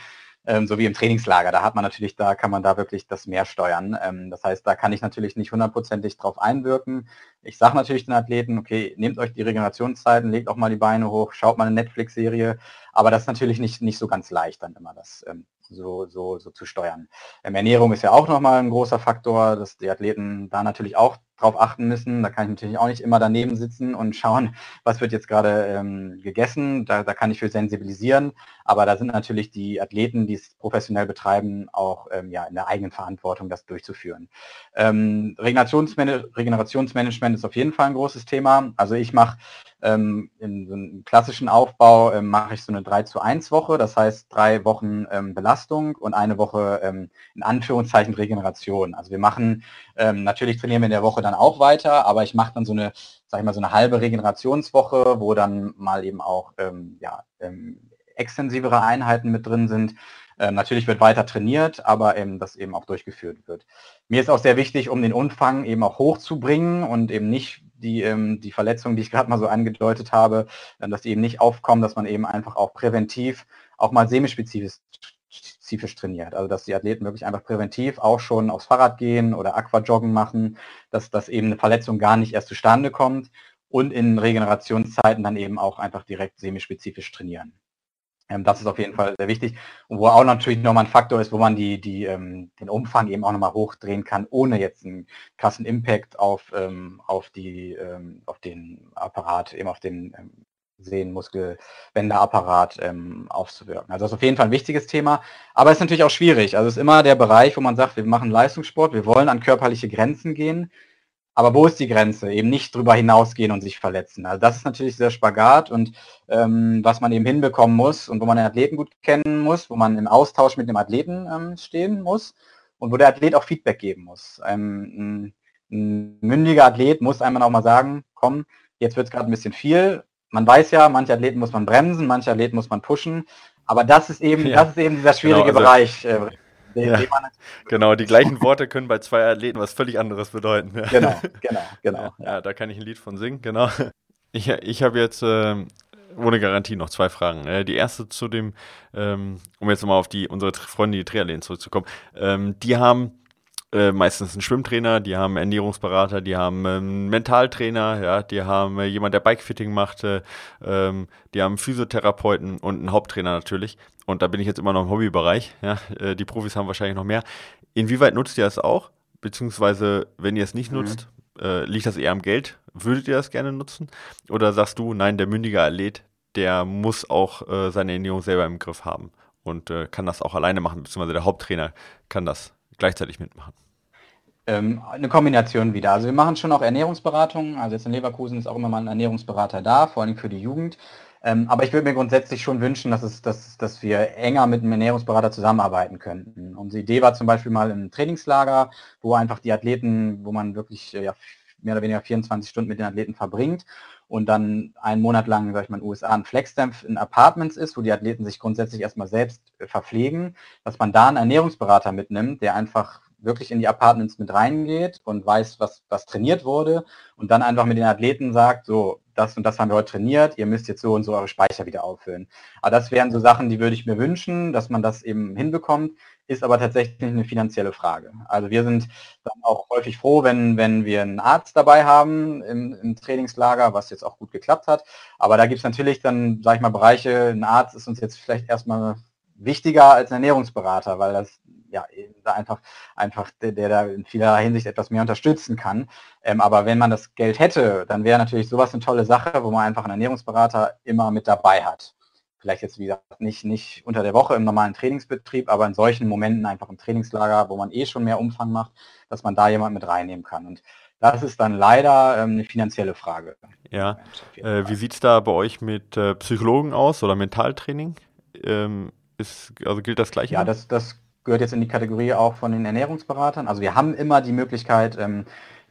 ähm, so wie im Trainingslager. Da hat man natürlich, da kann man da wirklich das mehr steuern. Ähm, das heißt, da kann ich natürlich nicht hundertprozentig drauf einwirken. Ich sage natürlich den Athleten, okay, nehmt euch die Regenerationszeiten, legt auch mal die Beine hoch, schaut mal eine Netflix-Serie, aber das ist natürlich nicht, nicht so ganz leicht dann immer das ähm, so, so, so zu steuern. Ähm, Ernährung ist ja auch nochmal ein großer Faktor, dass die Athleten da natürlich auch drauf achten müssen. Da kann ich natürlich auch nicht immer daneben sitzen und schauen, was wird jetzt gerade ähm, gegessen. Da, da kann ich für sensibilisieren. Aber da sind natürlich die Athleten, die es professionell betreiben, auch ähm, ja, in der eigenen Verantwortung, das durchzuführen. Ähm, Regenerationsman Regenerationsmanagement ist auf jeden Fall ein großes Thema. Also ich mache ähm, in so einem klassischen Aufbau ähm, mache ich so eine 3 zu 1 Woche, das heißt drei Wochen ähm, Belastung und eine Woche ähm, in Anführungszeichen Regeneration. Also wir machen, ähm, natürlich trainieren wir in der Woche dann auch weiter, aber ich mache dann so eine, sag ich mal, so eine halbe Regenerationswoche, wo dann mal eben auch ähm, ja, extensivere Einheiten mit drin sind. Ähm, natürlich wird weiter trainiert, aber eben das eben auch durchgeführt wird. Mir ist auch sehr wichtig, um den Umfang eben auch hochzubringen und eben nicht die, ähm, die Verletzungen, die ich gerade mal so angedeutet habe, äh, dass die eben nicht aufkommen, dass man eben einfach auch präventiv auch mal semispezifisch spezifisch trainiert. Also dass die Athleten wirklich einfach präventiv auch schon aufs Fahrrad gehen oder Aquajoggen machen, dass das eben eine Verletzung gar nicht erst zustande kommt und in Regenerationszeiten dann eben auch einfach direkt semispezifisch trainieren. Ähm, das ist auf jeden Fall sehr wichtig. Und wo auch natürlich nochmal ein Faktor ist, wo man die, die, ähm, den Umfang eben auch nochmal hochdrehen kann, ohne jetzt einen krassen Impact auf, ähm, auf, die, ähm, auf den Apparat, eben auf den ähm, Sehnenmuskelbänderapparat ähm, aufzuwirken. Also das ist auf jeden Fall ein wichtiges Thema, aber es ist natürlich auch schwierig. Also es ist immer der Bereich, wo man sagt, wir machen Leistungssport, wir wollen an körperliche Grenzen gehen, Aber wo ist die Grenze? Eben nicht drüber hinausgehen und sich verletzen. Also das ist natürlich sehr Spagat und ähm, was man eben hinbekommen muss und wo man den Athleten gut kennen muss, wo man im Austausch mit dem Athleten ähm, stehen muss und wo der Athlet auch Feedback geben muss. Ähm, ein, ein mündiger Athlet muss einmal auch mal sagen, komm, jetzt wird es gerade ein bisschen viel. Man weiß ja, manche Athleten muss man bremsen, manche Athleten muss man pushen. Aber das ist eben, ja. das ist eben dieser schwierige genau, also, Bereich. Äh, ja. Genau, die gleichen Worte können bei zwei Athleten was völlig anderes bedeuten. Genau, genau, genau. Ja, ja, da kann ich ein Lied von singen, genau. Ich, ich habe jetzt äh, ohne Garantie noch zwei Fragen. Äh, die erste zu dem, ähm, um jetzt mal auf die unsere Freunde, die Triathleten zurückzukommen. Ähm, die haben äh, meistens einen Schwimmtrainer, die haben einen Ernährungsberater, die haben einen Mentaltrainer, ja, die haben äh, jemand, der Bikefitting macht, äh, ähm, die haben einen Physiotherapeuten und einen Haupttrainer natürlich. Und da bin ich jetzt immer noch im Hobbybereich. Ja. Äh, die Profis haben wahrscheinlich noch mehr. Inwieweit nutzt ihr das auch? Beziehungsweise, wenn ihr es nicht mhm. nutzt, äh, liegt das eher am Geld? Würdet ihr das gerne nutzen? Oder sagst du, nein, der mündige Athlet, der muss auch äh, seine Ernährung selber im Griff haben und kann das auch alleine machen, beziehungsweise der Haupttrainer kann das gleichzeitig mitmachen? Ähm, eine Kombination wieder. Also wir machen schon auch Ernährungsberatungen. Also jetzt in Leverkusen ist auch immer mal ein Ernährungsberater da, vor allem für die Jugend. Ähm, aber ich würde mir grundsätzlich schon wünschen, dass, es, dass, dass wir enger mit einem Ernährungsberater zusammenarbeiten könnten. Unsere Idee war zum Beispiel mal ein Trainingslager, wo einfach die Athleten, wo man wirklich ja, mehr oder weniger 24 Stunden mit den Athleten verbringt und dann einen Monat lang, sag ich mal, in den USA ein Flexstamp in Apartments ist, wo die Athleten sich grundsätzlich erstmal selbst äh, verpflegen, dass man da einen Ernährungsberater mitnimmt, der einfach wirklich in die Apartments mit reingeht und weiß, was, was trainiert wurde und dann einfach mit den Athleten sagt, so, das und das haben wir heute trainiert, ihr müsst jetzt so und so eure Speicher wieder auffüllen. Aber das wären so Sachen, die würde ich mir wünschen, dass man das eben hinbekommt ist aber tatsächlich eine finanzielle Frage. Also wir sind dann auch häufig froh, wenn, wenn wir einen Arzt dabei haben im, im Trainingslager, was jetzt auch gut geklappt hat. Aber da gibt es natürlich dann, sage ich mal, Bereiche, ein Arzt ist uns jetzt vielleicht erstmal wichtiger als ein Ernährungsberater, weil das ja einfach einfach der, der da in vieler Hinsicht etwas mehr unterstützen kann. Ähm, aber wenn man das Geld hätte, dann wäre natürlich sowas eine tolle Sache, wo man einfach einen Ernährungsberater immer mit dabei hat vielleicht jetzt, wie gesagt, nicht, nicht unter der Woche im normalen Trainingsbetrieb, aber in solchen Momenten einfach im Trainingslager, wo man eh schon mehr Umfang macht, dass man da jemand mit reinnehmen kann. Und das ist dann leider ähm, eine finanzielle Frage. Ja, äh, wie sieht es da bei euch mit äh, Psychologen aus oder Mentaltraining? Ähm, ist, also gilt das gleiche? Ja, das, das gehört jetzt in die Kategorie auch von den Ernährungsberatern. Also wir haben immer die Möglichkeit, ähm,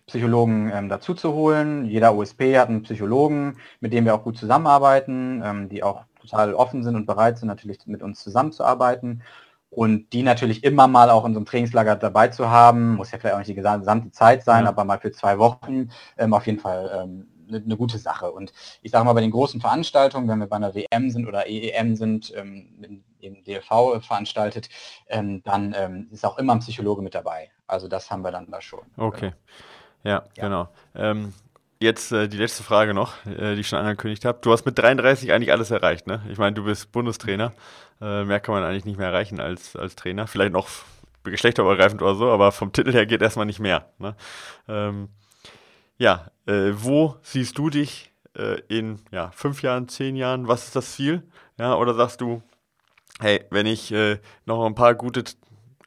Psychologen ähm, dazu zu holen. Jeder OSP hat einen Psychologen, mit dem wir auch gut zusammenarbeiten, ähm, die auch total offen sind und bereit sind, natürlich mit uns zusammenzuarbeiten. Und die natürlich immer mal auch in so einem Trainingslager dabei zu haben, muss ja vielleicht auch nicht die gesamte Zeit sein, ja. aber mal für zwei Wochen ähm, auf jeden Fall ähm, eine, eine, gute Sache. Und ich sage mal, bei den großen Veranstaltungen, wenn wir bei einer WM sind oder EEM sind, ähm, im DLV veranstaltet, ähm, dann ähm, ist auch immer ein Psychologe mit dabei. Also das haben wir dann da schon. Okay. Ja, ja. genau. Ähm, Jetzt äh, die letzte Frage noch, äh, die ich schon angekündigt habe. Du hast mit 33 eigentlich alles erreicht, ne? Ich meine, du bist Bundestrainer. Äh, mehr kann man eigentlich nicht mehr erreichen als, als Trainer. Vielleicht noch geschlechterübergreifend oder so, aber vom Titel her geht erstmal nicht mehr. Ne? Ähm, ja, äh, wo siehst du dich äh, in ja, fünf Jahren, zehn Jahren? Was ist das Ziel? Ja, oder sagst du, hey, wenn ich äh, noch ein paar gute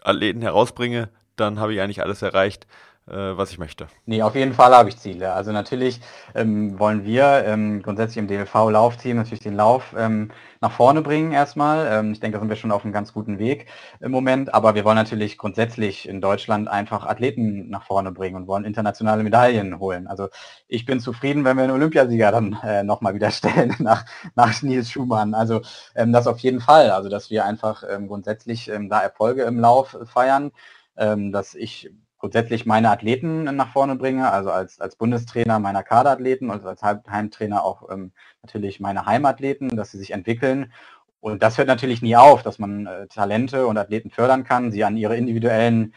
Athleten herausbringe, dann habe ich eigentlich alles erreicht was ich möchte. Nee, auf jeden Fall habe ich Ziele. Also natürlich ähm, wollen wir ähm, grundsätzlich im DLV-Laufteam natürlich den Lauf ähm, nach vorne bringen erstmal. Ähm, ich denke, da sind wir schon auf einem ganz guten Weg im Moment. Aber wir wollen natürlich grundsätzlich in Deutschland einfach Athleten nach vorne bringen und wollen internationale Medaillen holen. Also ich bin zufrieden, wenn wir einen Olympiasieger dann äh, nochmal wieder stellen nach, nach Nils Schumann. Also ähm, das auf jeden Fall. Also dass wir einfach ähm, grundsätzlich da Erfolge im Lauf feiern. Dass ich grundsätzlich meine Athleten nach vorne bringe, also als, als Bundestrainer meiner Kaderathleten und als Heimtrainer auch ähm, natürlich meine Heimathleten, dass sie sich entwickeln. Und das hört natürlich nie auf, dass man äh, Talente und Athleten fördern kann, sie an ihre individuellen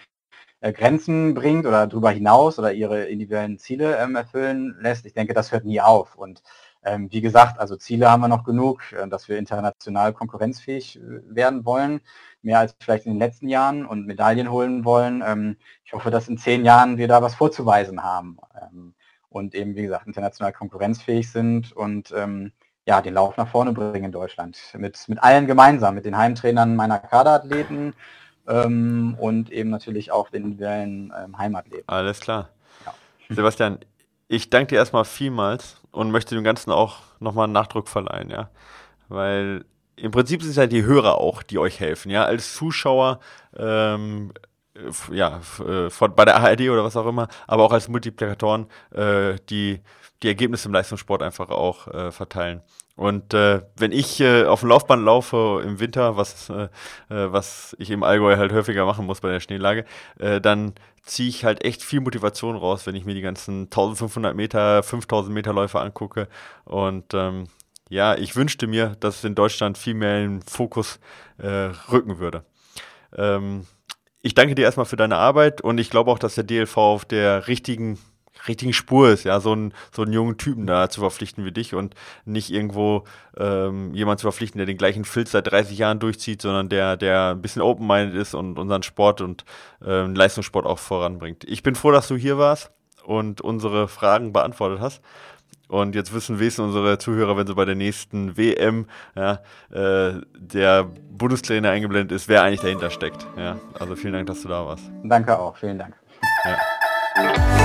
äh, Grenzen bringt oder darüber hinaus oder ihre individuellen Ziele ähm, erfüllen lässt. Ich denke, das hört nie auf. Und ähm, wie gesagt, also Ziele haben wir noch genug, äh, dass wir international konkurrenzfähig äh, werden wollen mehr als vielleicht in den letzten Jahren und Medaillen holen wollen. Ähm, ich hoffe, dass in zehn Jahren wir da was vorzuweisen haben ähm, und eben, wie gesagt, international konkurrenzfähig sind und ähm, ja, den Lauf nach vorne bringen in Deutschland. Mit, mit allen gemeinsam, mit den Heimtrainern meiner Kaderathleten ähm, und eben natürlich auch den individuellen ähm, Heimathleten. Alles klar. Sebastian, ich danke dir erstmal vielmals und möchte dem Ganzen auch nochmal einen Nachdruck verleihen, ja. Weil im Prinzip sind es ja die Hörer auch, die euch helfen, ja. Als Zuschauer, ähm, ja, äh, bei der ARD oder was auch immer, aber auch als Multiplikatoren, äh, die die Ergebnisse im Leistungssport einfach auch äh, verteilen. Und äh, wenn ich äh, auf dem Laufband laufe im Winter, was, äh, äh, was ich im Allgäu halt häufiger machen muss bei der Schneelage, äh, dann ziehe ich halt echt viel Motivation raus, wenn ich mir die ganzen 1500 Meter, 5000 Meter Läufe angucke. Und ähm, ja, ich wünschte mir, dass es in Deutschland viel mehr in den Fokus äh, rücken würde. Ähm, ich danke dir erstmal für deine Arbeit und ich glaube auch, dass der DLV auf der richtigen richtigen Spur ist, ja, so einen, so einen jungen Typen da zu verpflichten wie dich und nicht irgendwo ähm, jemand zu verpflichten, der den gleichen Filz seit 30 Jahren durchzieht, sondern der, der ein bisschen open-minded ist und unseren Sport und ähm, Leistungssport auch voranbringt. Ich bin froh, dass du hier warst und unsere Fragen beantwortet hast. Und jetzt wissen wissen unsere Zuhörer, wenn sie bei der nächsten WM ja, äh, der Bundestrainer eingeblendet ist, wer eigentlich dahinter steckt. Ja, also vielen Dank, dass du da warst. Danke auch, vielen Dank. Ja.